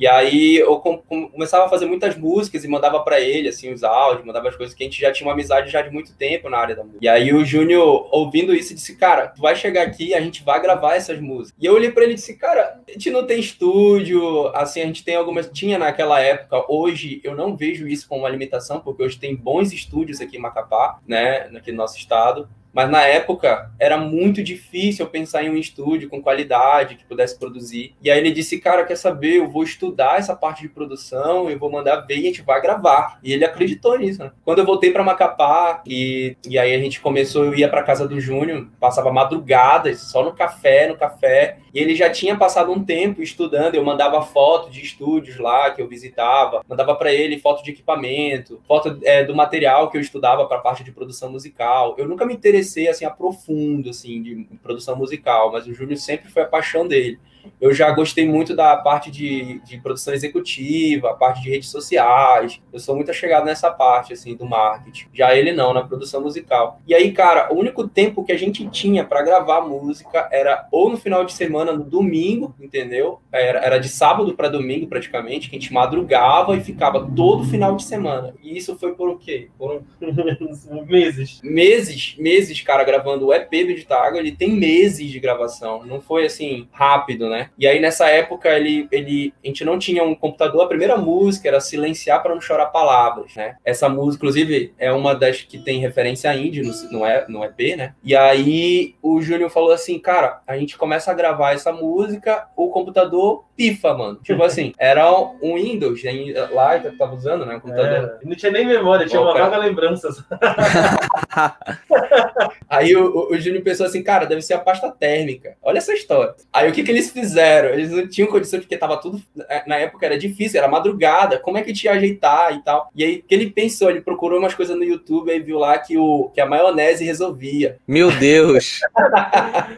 Speaker 2: E aí eu com- com- começava a fazer muitas músicas e mandava pra ele, assim, os áudios, mandava as coisas que a gente já tinha uma amizade já de muito tempo na área da música. E aí o Júnior, ouvindo isso, disse, cara, tu vai chegar aqui a gente vai gravar essas músicas. E eu olhei pra ele e disse, cara, a gente não tem estúdio, assim, a gente tem algumas... Tinha naquela época, hoje eu não vejo isso como uma limitação, porque hoje tem bons estúdios aqui em Macapá, né, aqui no nosso estado. Mas na época era muito difícil eu pensar em um estúdio com qualidade que pudesse produzir. E aí ele disse: Cara, quer saber? Eu vou estudar essa parte de produção, eu vou mandar ver e a gente vai gravar. E ele acreditou nisso. Né? Quando eu voltei para Macapá, e, e aí a gente começou, eu ia para casa do Júnior, passava madrugadas, só no café, no café. E ele já tinha passado um tempo estudando, eu mandava foto de estúdios lá que eu visitava, mandava para ele foto de equipamento, foto é, do material que eu estudava para parte de produção musical. Eu nunca me interessei assim a profundo assim de produção musical, mas o Júnior sempre foi a paixão dele. Eu já gostei muito da parte de, de produção executiva, a parte de redes sociais. Eu sou muito chegado nessa parte assim do marketing. Já ele não, na produção musical. E aí, cara, o único tempo que a gente tinha para gravar música era ou no final de semana, no domingo, entendeu? Era, era de sábado para domingo praticamente, que a gente madrugava e ficava todo final de semana. E isso foi por o quê? Por
Speaker 3: Meses.
Speaker 2: meses, meses, cara, gravando o EP do Ditago, ele tem meses de gravação, não foi assim, rápido, né? E aí nessa época ele, ele, a gente não tinha um computador, a primeira música era Silenciar para não chorar palavras, né? Essa música, inclusive, é uma das que tem referência a indie no, no, E- no EP, né? E aí o Júnior falou assim, cara, a gente começa a gravar essa música, o computador pifa, mano. Tipo assim, era um Windows né, lá que eu tava usando, né? O computador.
Speaker 3: É, não tinha nem memória, tinha
Speaker 2: Bom,
Speaker 3: uma
Speaker 2: cara.
Speaker 3: vaga lembrança.
Speaker 2: Aí o, o, o Júnior pensou assim, cara, deve ser a pasta térmica. Olha essa história. Aí o que, que eles fizeram? Eles não tinham condição, porque tava tudo. é, Na época era difícil, era madrugada. Como é que tinha ajeitar e tal? E aí o que ele pensou? Ele procurou umas coisas no YouTube e viu lá que, o, que a maionese resolvia.
Speaker 1: Meu Deus.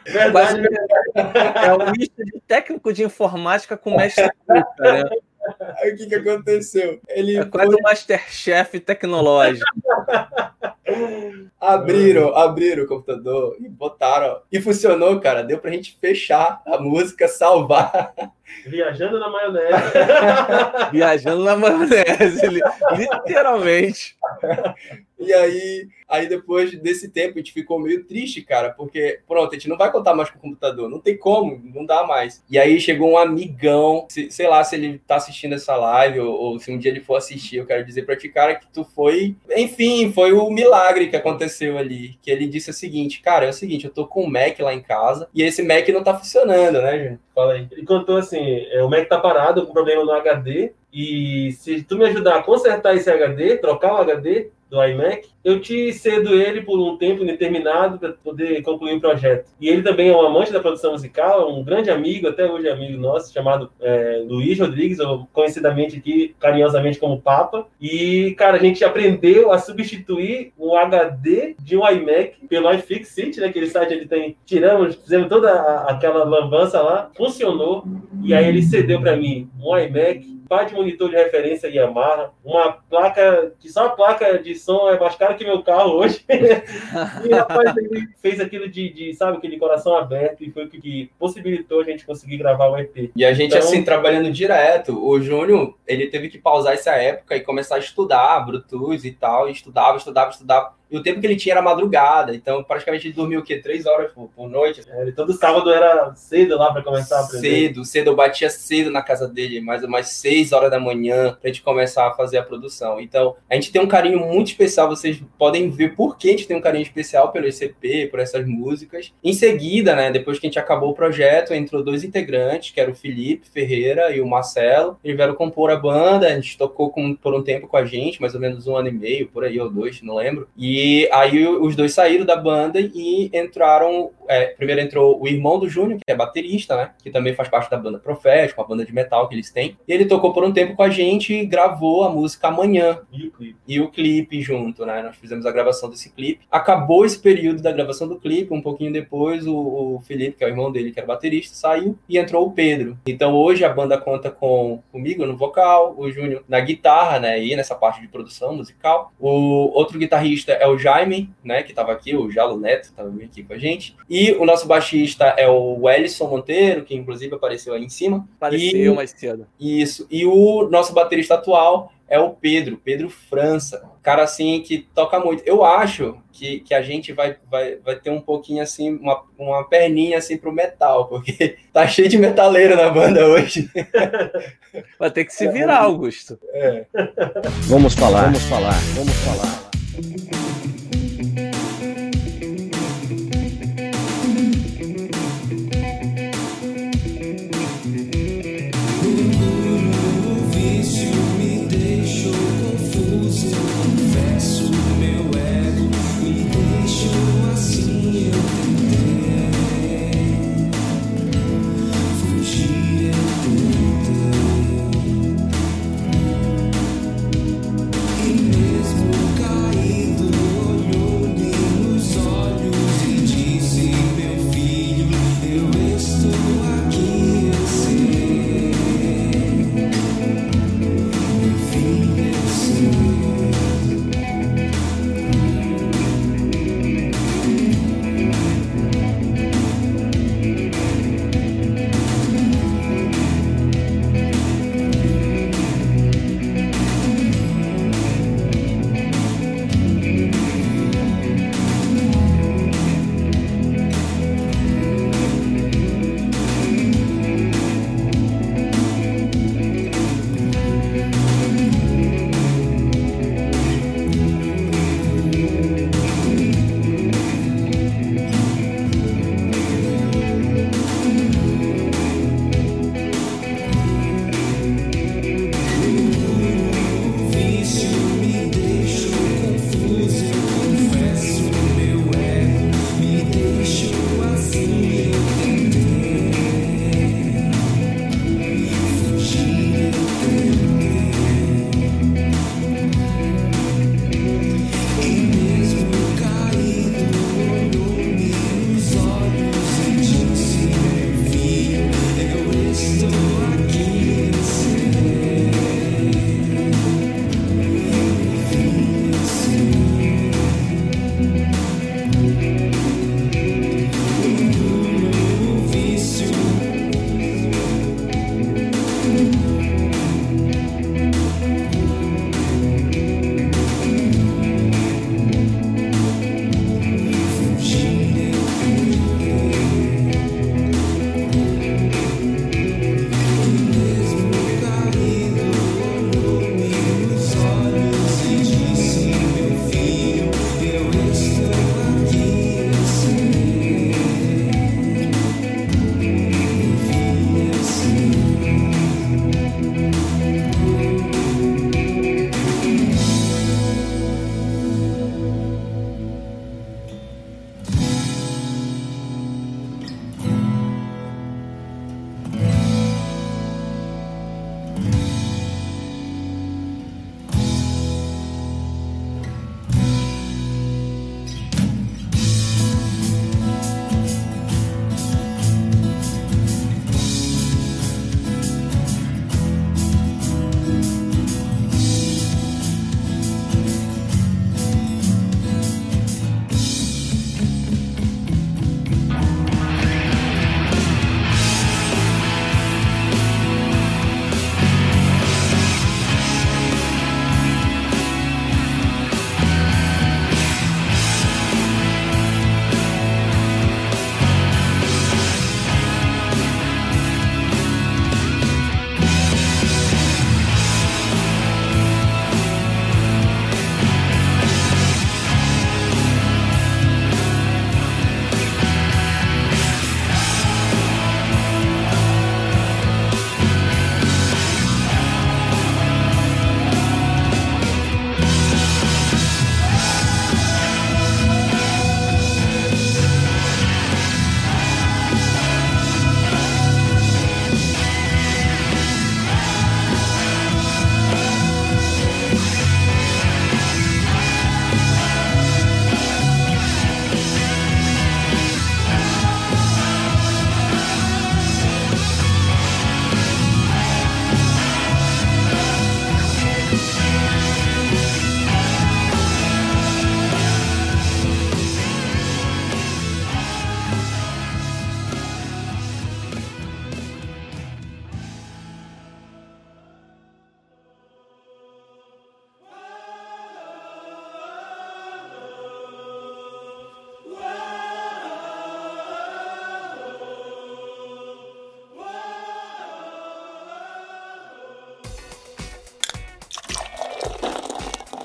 Speaker 3: Verdade,
Speaker 1: É um misto de técnico de informática com mestre Cuca, né?
Speaker 2: Aí o que, que aconteceu? Ele
Speaker 1: É quase um Masterchef tecnológico.
Speaker 2: Abriram, abriram o computador e botaram. E funcionou, cara. Deu pra gente fechar a música, salvar.
Speaker 3: Viajando na maionese.
Speaker 1: Viajando na maionese, li- literalmente.
Speaker 2: E aí, aí depois desse tempo a gente ficou meio triste, cara, porque pronto, a gente não vai contar mais com o computador, não tem como, não dá mais. E aí chegou um amigão, se- sei lá se ele tá assistindo essa live ou, ou se um dia ele for assistir, eu quero dizer pra ti, cara, que tu foi, enfim, foi o milagre que aconteceu ali, que ele disse o seguinte, cara, é o seguinte, eu tô com um Mac lá em casa e esse Mac não tá funcionando, né, gente? Fala aí.
Speaker 3: Ele contou assim: é, o Mac tá parado com problema no HD. E se tu me ajudar a consertar esse HD, trocar o HD do iMac, eu te cedo ele por um tempo indeterminado para poder concluir o projeto. E ele também é um amante da produção musical, um grande amigo, até hoje é amigo nosso, chamado é, Luiz Rodrigues, ou conhecidamente aqui carinhosamente como Papa. E, cara, a gente aprendeu a substituir um HD de um iMac pelo iFixit, né? Aquele site ele tem. Tiramos, fizemos toda aquela lambança lá, funcionou. E aí ele cedeu para mim um iMac, par de monitor de referência Yamaha, uma placa, que só a placa de som é mais cara que meu carro hoje. e rapaz, ele fez aquilo de, de, sabe, aquele coração aberto e foi o que, possibilitou a gente conseguir gravar o EP.
Speaker 2: E a gente,
Speaker 3: Então-
Speaker 2: assim, trabalhando direto. O Júnior, ele teve que pausar essa época e começar a estudar Bluetooth e tal. E estudava, estudava, estudava. E o tempo que ele tinha era madrugada. Então, praticamente, ele dormia o quê? Três horas por, por noite.
Speaker 3: É, ele todo sábado era cedo lá para começar a aprender.
Speaker 2: Cedo, cedo. Eu batia cedo na casa dele, mais ou mais seis horas da manhã, pra gente começar a fazer a produção. Então, a gente tem um carinho muito especial. Vocês podem ver por que a gente tem um carinho especial pelo ECP, por essas músicas. Em seguida, né, depois que a gente acabou o projeto, entrou dois integrantes, que era o Felipe Ferreira e o Marcelo. Eles vieram compor a banda, a gente tocou com- por um tempo com a gente, mais ou menos um ano e meio, por aí, ou dois, não lembro. E aí os dois saíram da banda e entraram. É, primeiro entrou o irmão do Júnior, que é baterista, né? Que também faz parte da banda Profético, uma banda de metal que eles têm. E ele tocou por um tempo com a gente e gravou a música Amanhã
Speaker 3: E o clipe.
Speaker 2: e o clipe junto, né? Nós fizemos a gravação desse clipe. Acabou esse período da gravação do clipe, um pouquinho depois o, o Felipe, que é o irmão dele, que era baterista, saiu e entrou o Pedro. Então hoje a banda conta com comigo no vocal, o Júnior na guitarra, né? E nessa parte de produção musical. O outro guitarrista é o Jaime, né? Que estava aqui, o Jalo Neto, estava aqui com a gente. E o nosso baixista é o Wellison Monteiro, que inclusive apareceu aí em cima.
Speaker 1: Apareceu
Speaker 2: E-
Speaker 1: mais cedo.
Speaker 2: isso. E o nosso baterista atual é o Pedro, Pedro França. Cara assim que toca muito. Eu acho que, que a gente vai, vai, vai ter um pouquinho assim, uma, uma perninha assim pro metal, porque tá cheio de metaleiro na banda hoje.
Speaker 1: Vai ter que se virar, Augusto.
Speaker 4: Vamos falar, vamos falar, vamos falar.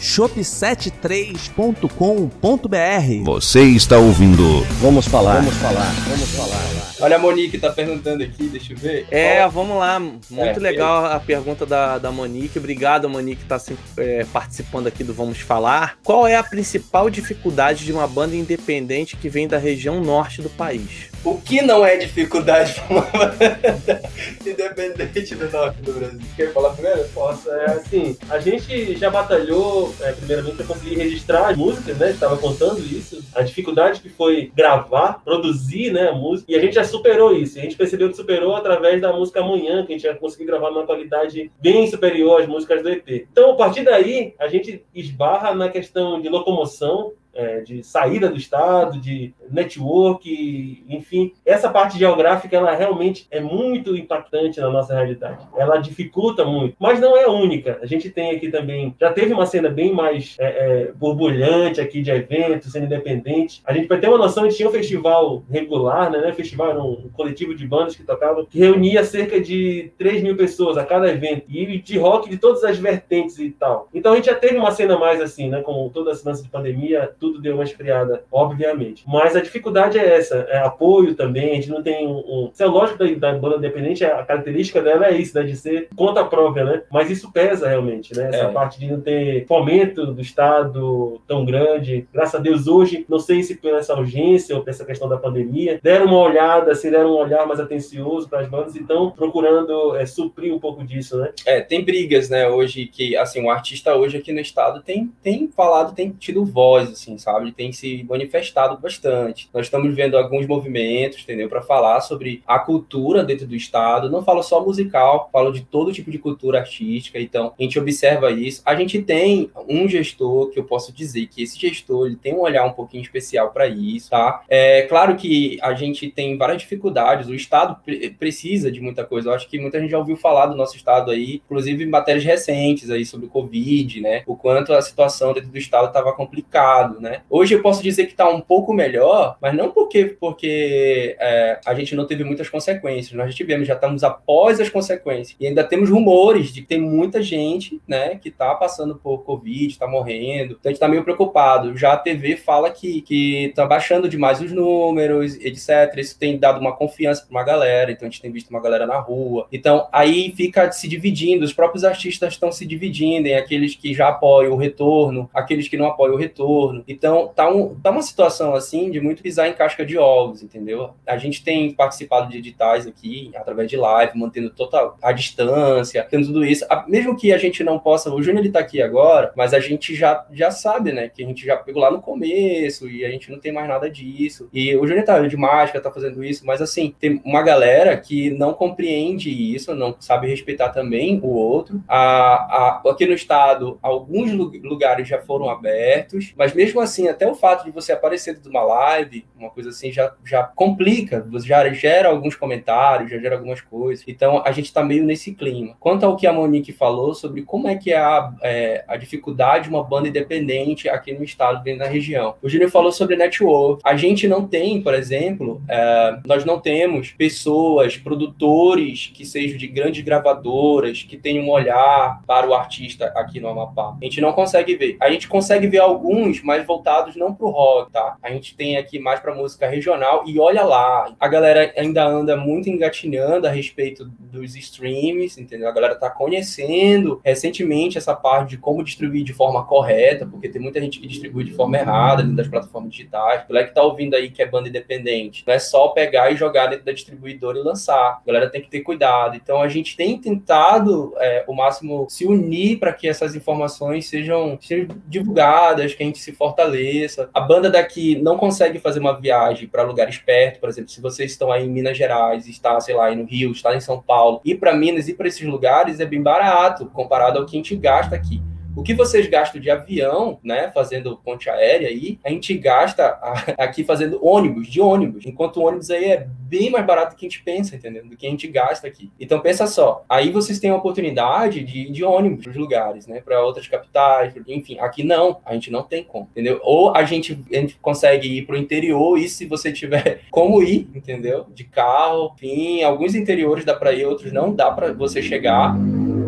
Speaker 7: shop73.com.br.
Speaker 8: Você está ouvindo.
Speaker 4: Vamos falar. Vamos falar. Vamos falar.
Speaker 2: Olha, a Monique tá perguntando aqui, deixa eu ver.
Speaker 1: É, vamos lá. Muito é, legal eu... a pergunta da, da Monique. Obrigado, Monique, que tá sempre, é, participando aqui do Vamos Falar. Qual é a principal dificuldade de uma banda independente que vem da região norte do país?
Speaker 2: O que não é dificuldade para uma banda independente do norte do Brasil? Quer falar primeiro?
Speaker 3: Posso. É assim, a gente já batalhou, é, primeiramente, para conseguir registrar as músicas, né? Estava contando isso. A dificuldade que foi gravar, produzir né, a música. E a gente já superou isso. A gente percebeu que superou através da música Amanhã, que a gente já conseguiu gravar numa qualidade bem superior às músicas do EP. Então, a partir daí, a gente esbarra na questão de locomoção, é, de saída do estado, de network, enfim, essa parte geográfica ela realmente é muito impactante na nossa realidade. Ela dificulta muito, mas não é única. A gente tem aqui também, já teve uma cena bem mais é, é, borbulhante aqui de eventos, sendo independente. A gente vai ter uma noção, a gente tinha um festival regular, né? Festival era um coletivo de bandas que tocavam, que reunia cerca de 3 mil pessoas a cada evento, e de rock de todas as vertentes e tal. Então a gente já teve uma cena mais assim, né? Com toda a lance de pandemia, tudo tudo deu uma esfriada, obviamente. Mas a dificuldade é essa, é apoio também, a gente não tem um... Isso é lógico da, da banda independente, a característica dela é isso, né, de ser conta própria, né? Mas isso pesa realmente, né? Essa é. parte de não ter fomento do Estado tão grande. Graças a Deus, hoje, não sei se por essa urgência ou por essa questão da pandemia, deram uma olhada, se deram um olhar mais atencioso para as bandas e estão procurando é, suprir um pouco disso, né?
Speaker 2: É, tem brigas, né, hoje que, assim, o artista hoje aqui no Estado tem, tem falado, tem tido voz, assim, sabe? Tem se manifestado bastante. Nós estamos vendo alguns movimentos, entendeu? Para falar sobre a cultura dentro do Estado. Não falo só musical, falo de todo tipo de cultura artística. Então, a gente observa isso. A gente tem um gestor que eu posso dizer que esse gestor ele tem um olhar um pouquinho especial para isso, tá? É claro que a gente tem várias dificuldades. O Estado precisa de muita coisa. Eu acho que muita gente já ouviu falar do nosso Estado aí, inclusive em matérias recentes aí sobre o Covid, né? O quanto a situação dentro do Estado estava complicado, né? Né? Hoje eu posso dizer que está um pouco melhor, mas não porque, porque é, a gente não teve muitas consequências. Nós tivemos, já estamos após as consequências. E ainda temos rumores de que tem muita gente, né, que está passando por Covid, está morrendo. Então a gente está meio preocupado. Já a TV fala que está baixando demais os números, etc. Isso tem dado uma confiança para uma galera. Então a gente tem visto uma galera na rua. Então aí fica se dividindo. Os próprios artistas estão se dividindo em aqueles que já apoiam o retorno, aqueles que não apoiam o retorno. Então, tá, um, tá uma situação assim de muito pisar em casca de ovos, entendeu? A gente tem participado de editais aqui, através de live, mantendo total a distância, tendo tudo isso. A, mesmo que a gente não possa, o Júnior ele tá aqui agora, mas a gente já, já sabe, né, que a gente já pegou lá no começo e a gente não tem mais nada disso. E o Júnior tá de máscara, tá fazendo isso, mas assim, tem uma galera que não compreende isso, não sabe respeitar também o outro. A, a, aqui no estado, alguns lugares já foram abertos, mas mesmo assim assim, até o fato de você aparecer de uma live, uma coisa assim, já, já complica. Já gera alguns comentários, já gera algumas coisas. Então, a gente está meio nesse clima. Quanto ao que a Monique falou sobre como é que é a, é, a dificuldade de uma banda independente aqui no estado, dentro da região. O Júnior falou sobre network. A gente não tem, por exemplo, é, nós não temos pessoas, produtores que sejam de grandes gravadoras, que tenham um olhar para o artista aqui no Amapá. A gente não consegue ver. A gente consegue ver alguns, mas voltados não pro rock, tá? A gente tem aqui mais pra música regional e olha lá, a galera ainda anda muito engatinhando a respeito dos streams, entendeu? A galera tá conhecendo recentemente essa parte de como distribuir de forma correta, porque tem muita gente que distribui de forma errada dentro das plataformas digitais. O que tá ouvindo aí que é banda independente, não é só pegar e jogar dentro da distribuidora e lançar. A galera tem que ter cuidado. Então a gente tem tentado é, o máximo se unir para que essas informações sejam, sejam divulgadas, que a gente se fortaleça Fortaleza. A banda daqui não consegue fazer uma viagem para lugares perto, por exemplo, se vocês estão aí em Minas Gerais, está, sei lá, aí no Rio, está em São Paulo, ir para Minas, ir para esses lugares é bem barato comparado ao que a gente gasta aqui. O que vocês gastam de avião, né, fazendo ponte aérea aí, a gente gasta aqui fazendo ônibus, de ônibus, enquanto o ônibus aí é bem mais barato do que a gente pensa, entendeu? Do que a gente gasta aqui. Então pensa só, aí vocês têm a oportunidade de de ônibus nos lugares, né, para outras capitais, enfim, aqui não, a gente não tem como, entendeu? Ou a gente, a gente consegue ir para o interior e se você tiver como ir, entendeu? De carro, enfim, alguns interiores dá para ir, outros não dá para você chegar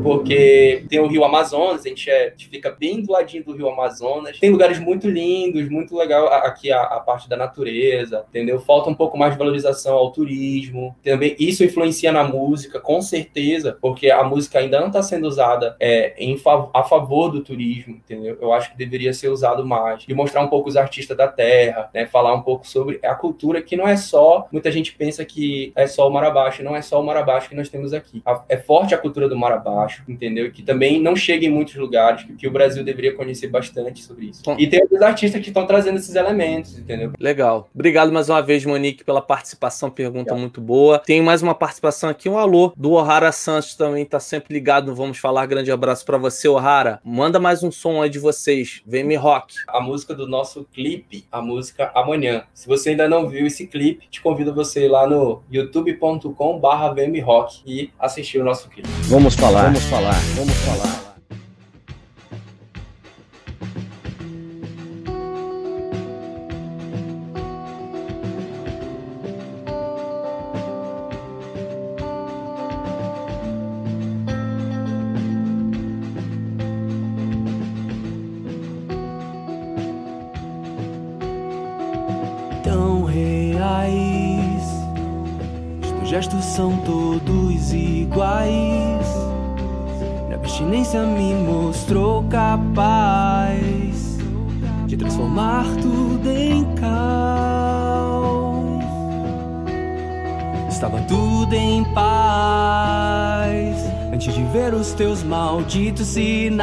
Speaker 2: porque tem o Rio Amazonas, a gente, é, a gente, fica bem do ladinho do Rio Amazonas. Tem lugares muito lindos, muito legal aqui a, a, parte da natureza, entendeu? Falta um pouco mais de valorização ao turismo. Também isso influencia na música, com certeza, porque a música ainda não está sendo usada é, em, a favor do turismo, entendeu? Eu acho que deveria ser usado mais. E mostrar um pouco os artistas da terra, né? Falar um pouco sobre a cultura que não é só, muita gente pensa que é só o Marabaixo, não é só o Marabaixo que nós temos aqui. É forte a cultura do Marabaixo acho, entendeu? Que também não chega em muitos lugares, que, o Brasil deveria conhecer bastante sobre isso. E tem outros artistas que estão trazendo esses elementos, entendeu?
Speaker 1: Legal. Obrigado mais uma vez, Monique, pela participação, pergunta muito boa. Tem mais uma participação aqui, um alô do O'Hara Santos também, tá sempre ligado no Vamos Falar. Grande abraço para você, O'Hara. Manda mais um som aí de vocês, VM Rock.
Speaker 2: A música do nosso clipe, a música Amanhã. Se você ainda não viu esse clipe, te convido você lá no youtube.com barra Rock e assistir o nosso clipe.
Speaker 4: Vamos falar. Vamos Vamos falar, vamos falar.
Speaker 6: Tão reais, os gestos são todos iguais abstinência me mostrou capaz de transformar tudo em caos. Estava tudo em paz antes de ver os teus malditos sinais.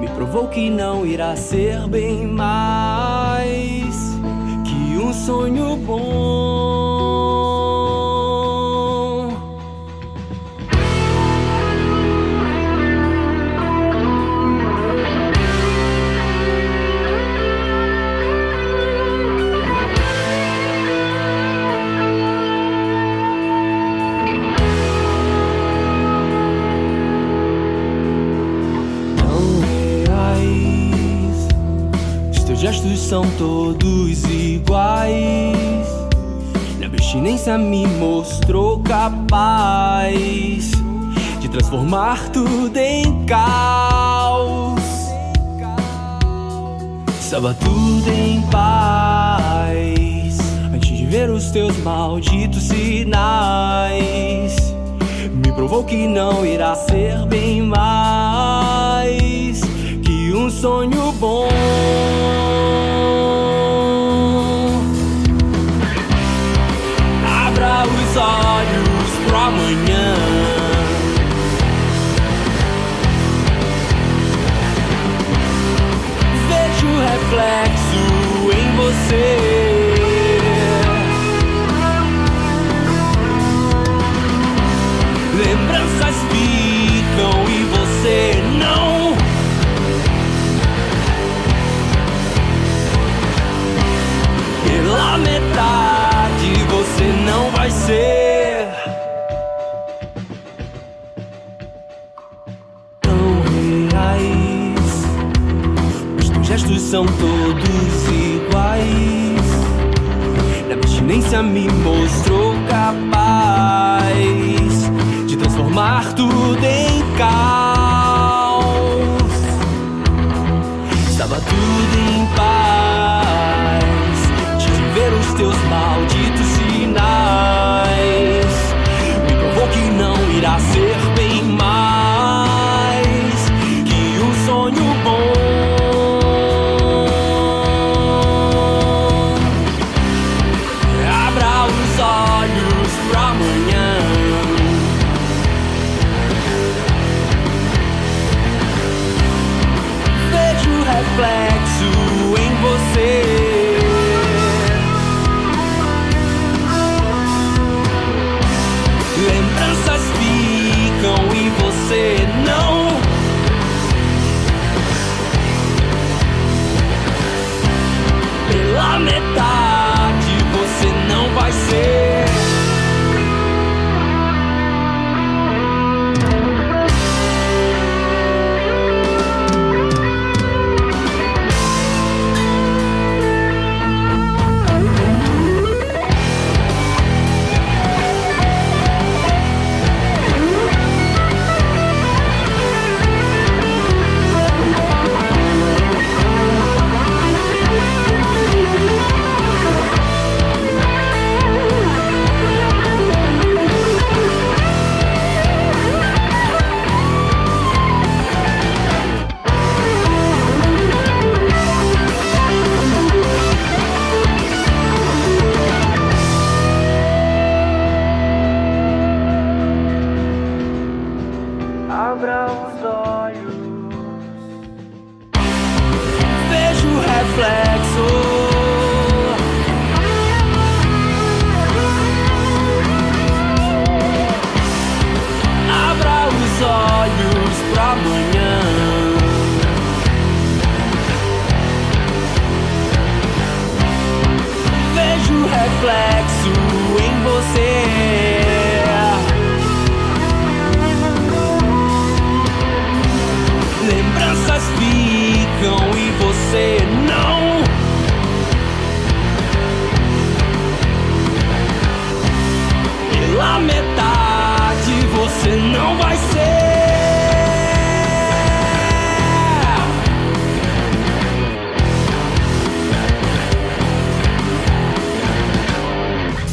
Speaker 6: Me provou que não irá ser bem mais que um sonho bom. São todos iguais. Na abstinência me mostrou capaz de transformar tudo em caos. Estava tudo em paz antes de ver os teus malditos sinais. Me provou que não irá ser bem mais que um sonho reflexo em você. Lembranças ficam e você não. Pela metade você não vai ser. São todos iguais. Na abstinência me mostrou capaz de transformar tudo em caos.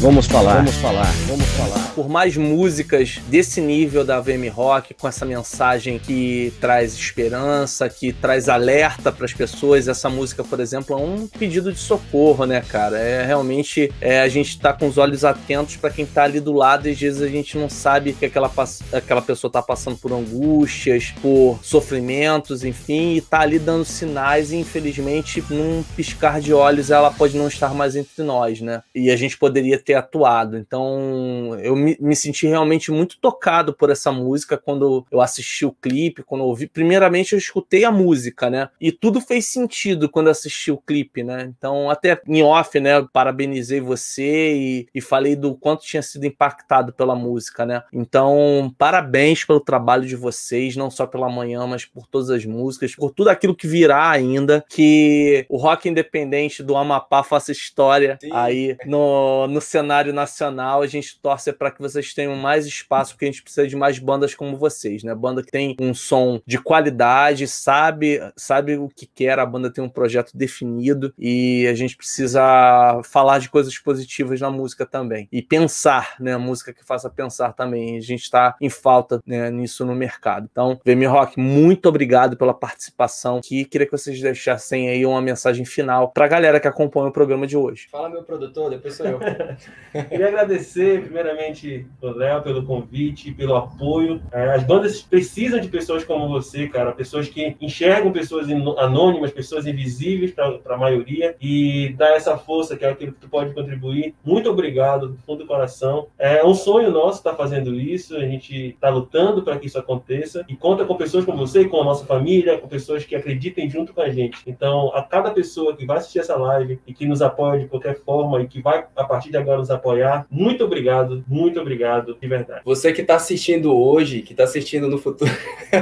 Speaker 4: Vamos falar, vamos falar, vamos falar.
Speaker 1: por mais músicas desse nível da VM Rock, com essa mensagem que traz esperança, que traz alerta para as pessoas. Essa música, por exemplo, é um pedido de socorro, né, cara? É realmente é, a gente tá com os olhos atentos para quem tá ali do lado e às vezes a gente não sabe que aquela, aquela pessoa tá passando por angústias, por sofrimentos, enfim, e tá ali dando sinais e infelizmente num piscar de olhos ela pode não estar mais entre nós, né? E a gente poderia ter atuado. Então eu me, me senti realmente muito tocado por essa música quando eu assisti o clipe, quando eu ouvi. Primeiramente eu escutei a música, né? E tudo fez sentido quando eu assisti o clipe, né? Então até em off, né? eu Parabenizei você e, e falei do quanto tinha sido impactado pela música, né? Então parabéns pelo trabalho de vocês, não só pela manhã, mas por todas as músicas, por tudo aquilo que virá ainda, que o rock independente do Amapá faça história
Speaker 2: Sim.
Speaker 1: aí no, no cenário nacional. A gente torce para que vocês tenham mais espaço, porque a gente precisa de mais bandas como vocês, né? Banda que tem um som de qualidade, sabe, sabe o que quer, a banda tem um projeto definido e a gente precisa falar de coisas positivas na música também. E pensar, né? Música que faça pensar também. A gente está em falta né, nisso no mercado. Então, VM Rock, muito obrigado pela participação aqui. Queria que vocês deixassem aí uma mensagem final para a galera que acompanha o programa de hoje.
Speaker 2: Fala, meu produtor, depois sou eu.
Speaker 3: Queria agradecer, primeiramente, o Léo pelo convite, pelo apoio. É, as bandas precisam de pessoas como você, cara. Pessoas que enxergam pessoas anônimas, pessoas invisíveis para a maioria e dar essa força que é aquilo que tu pode contribuir. Muito obrigado, do fundo do coração. É um sonho nosso estar fazendo isso. A gente está lutando para que isso aconteça e conta com pessoas como você, com a nossa família, com pessoas que acreditem junto com a gente. Então, a cada pessoa que vai assistir essa live e que nos apoia de qualquer forma e que vai, a partir de agora, nos apoiar, muito obrigado, muito obrigado, de verdade.
Speaker 2: Você que tá assistindo hoje, que tá assistindo no futuro.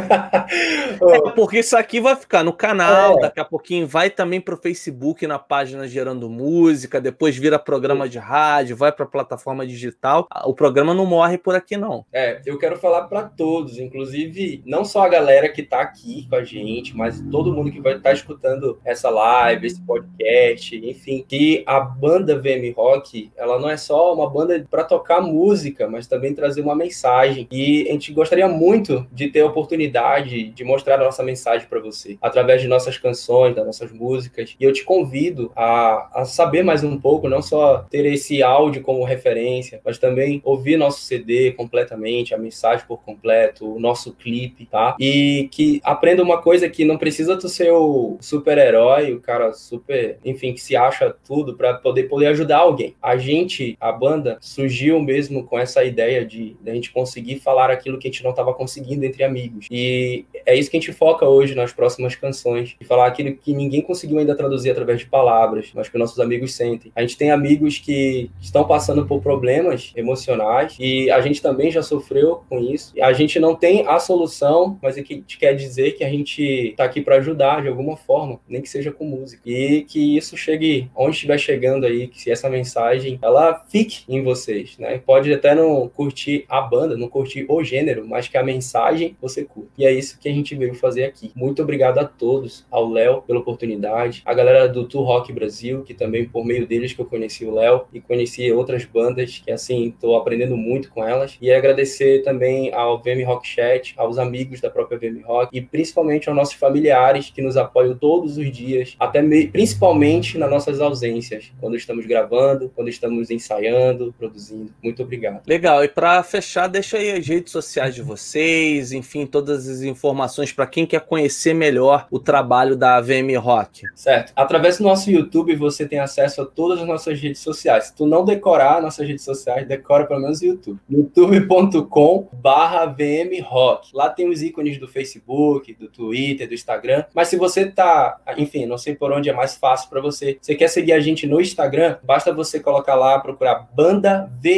Speaker 1: É, porque isso aqui vai ficar no canal,
Speaker 2: É.
Speaker 1: daqui a pouquinho vai também pro Facebook na página Gerando Música, depois vira programa de rádio, vai pra plataforma digital. O programa não morre por aqui, não.
Speaker 2: É, eu quero falar para todos, inclusive não só a galera que tá aqui com a gente, mas todo mundo que vai estar escutando essa live, esse podcast, enfim, que a banda VM Rock, ela não é só uma banda para tocar música, mas também trazer uma mensagem. E a gente gostaria muito de ter a oportunidade de mostrar a nossa mensagem para você, através de nossas canções, das nossas músicas. E eu te convido a, a saber mais um pouco, não só ter esse áudio como referência, mas também ouvir nosso CD completamente, a mensagem por completo, o nosso clipe, tá? E que aprenda uma coisa que não precisa tu ser o super-herói, o cara super, enfim, que se acha tudo para poder poder ajudar alguém. A gente a banda surgiu mesmo com essa ideia de, de a gente conseguir falar aquilo que a gente não estava conseguindo entre amigos. E é isso que a gente foca hoje nas próximas canções, de falar aquilo que ninguém conseguiu ainda traduzir através de palavras, mas que nossos amigos sentem. A gente tem amigos que estão passando por problemas emocionais e a gente também já sofreu com isso. A gente não tem a solução, mas é que quer dizer que a gente está aqui para ajudar de alguma forma, nem que seja com música. E que isso chegue onde estiver chegando aí, que essa mensagem ela fique em vocês, né? Pode até não curtir a banda, não curtir o gênero, mas que a mensagem você curta. E é isso que a gente veio fazer aqui. Muito obrigado a todos, ao Léo pela oportunidade, a galera do Tour Rock Brasil, que também por meio deles que eu conheci o Léo e conheci outras bandas que assim estou aprendendo muito com elas. E agradecer também ao VM Rock Chat, aos amigos da própria VM Rock e principalmente aos nossos familiares que nos apoiam todos os dias, até principalmente nas nossas ausências, quando estamos gravando, quando estamos ensaiando, produzindo. Muito obrigado.
Speaker 1: Legal. E para fechar, deixa aí as redes sociais de vocês, enfim, todas as informações para quem quer conhecer melhor o trabalho da VM Rock.
Speaker 2: Certo. Através do nosso YouTube você tem acesso a todas as nossas redes sociais. Se tu não decorar nossas redes sociais, decora pelo menos o YouTube. youtube.com barra vmrock. Lá tem os ícones do Facebook, do Twitter, do Instagram. Mas se você tá, enfim, não sei por onde é mais fácil para você. Você quer seguir a gente no Instagram? Basta você colocar lá, procurar Banda VM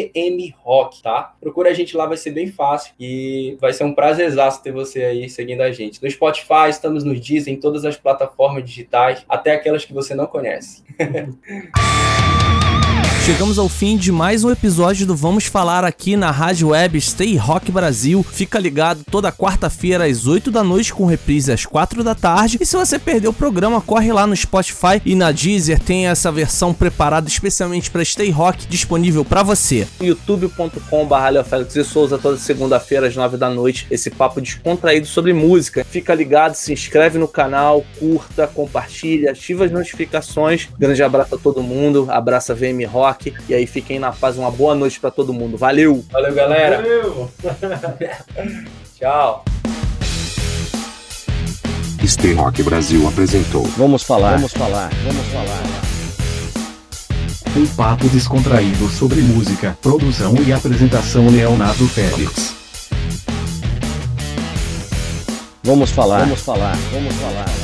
Speaker 2: Rock, tá? Procura a gente lá, vai ser bem fácil e vai ser um prazer ter você aí seguindo a gente. No Spotify, estamos nos Disney, em todas as plataformas digitais, até aquelas que você não conhece.
Speaker 7: Chegamos ao fim de mais um episódio do Vamos Falar aqui na Rádio Web Stay Rock Brasil. Fica ligado toda quarta-feira às 8 da noite com reprise às 4 da tarde. E se você perdeu o programa, corre lá no Spotify e na Deezer tem essa versão preparada especialmente para Stay Rock disponível para você.
Speaker 1: youtube.com.br e Souza toda segunda-feira às 9 da noite. Esse papo descontraído sobre música. Fica ligado, se inscreve no canal, curta, compartilha, ativa as notificações. Grande abraço a todo mundo. Abraça VM Rock rock. E aí fiquem na paz. Uma boa noite para todo mundo. Valeu!
Speaker 2: Valeu, galera!
Speaker 3: Valeu.
Speaker 2: Tchau!
Speaker 8: Stay Rock Brasil apresentou.
Speaker 4: Vamos falar, vamos falar, vamos falar.
Speaker 9: Um papo descontraído sobre música, produção e apresentação Leonardo Félix.
Speaker 4: Vamos falar, vamos falar, vamos falar.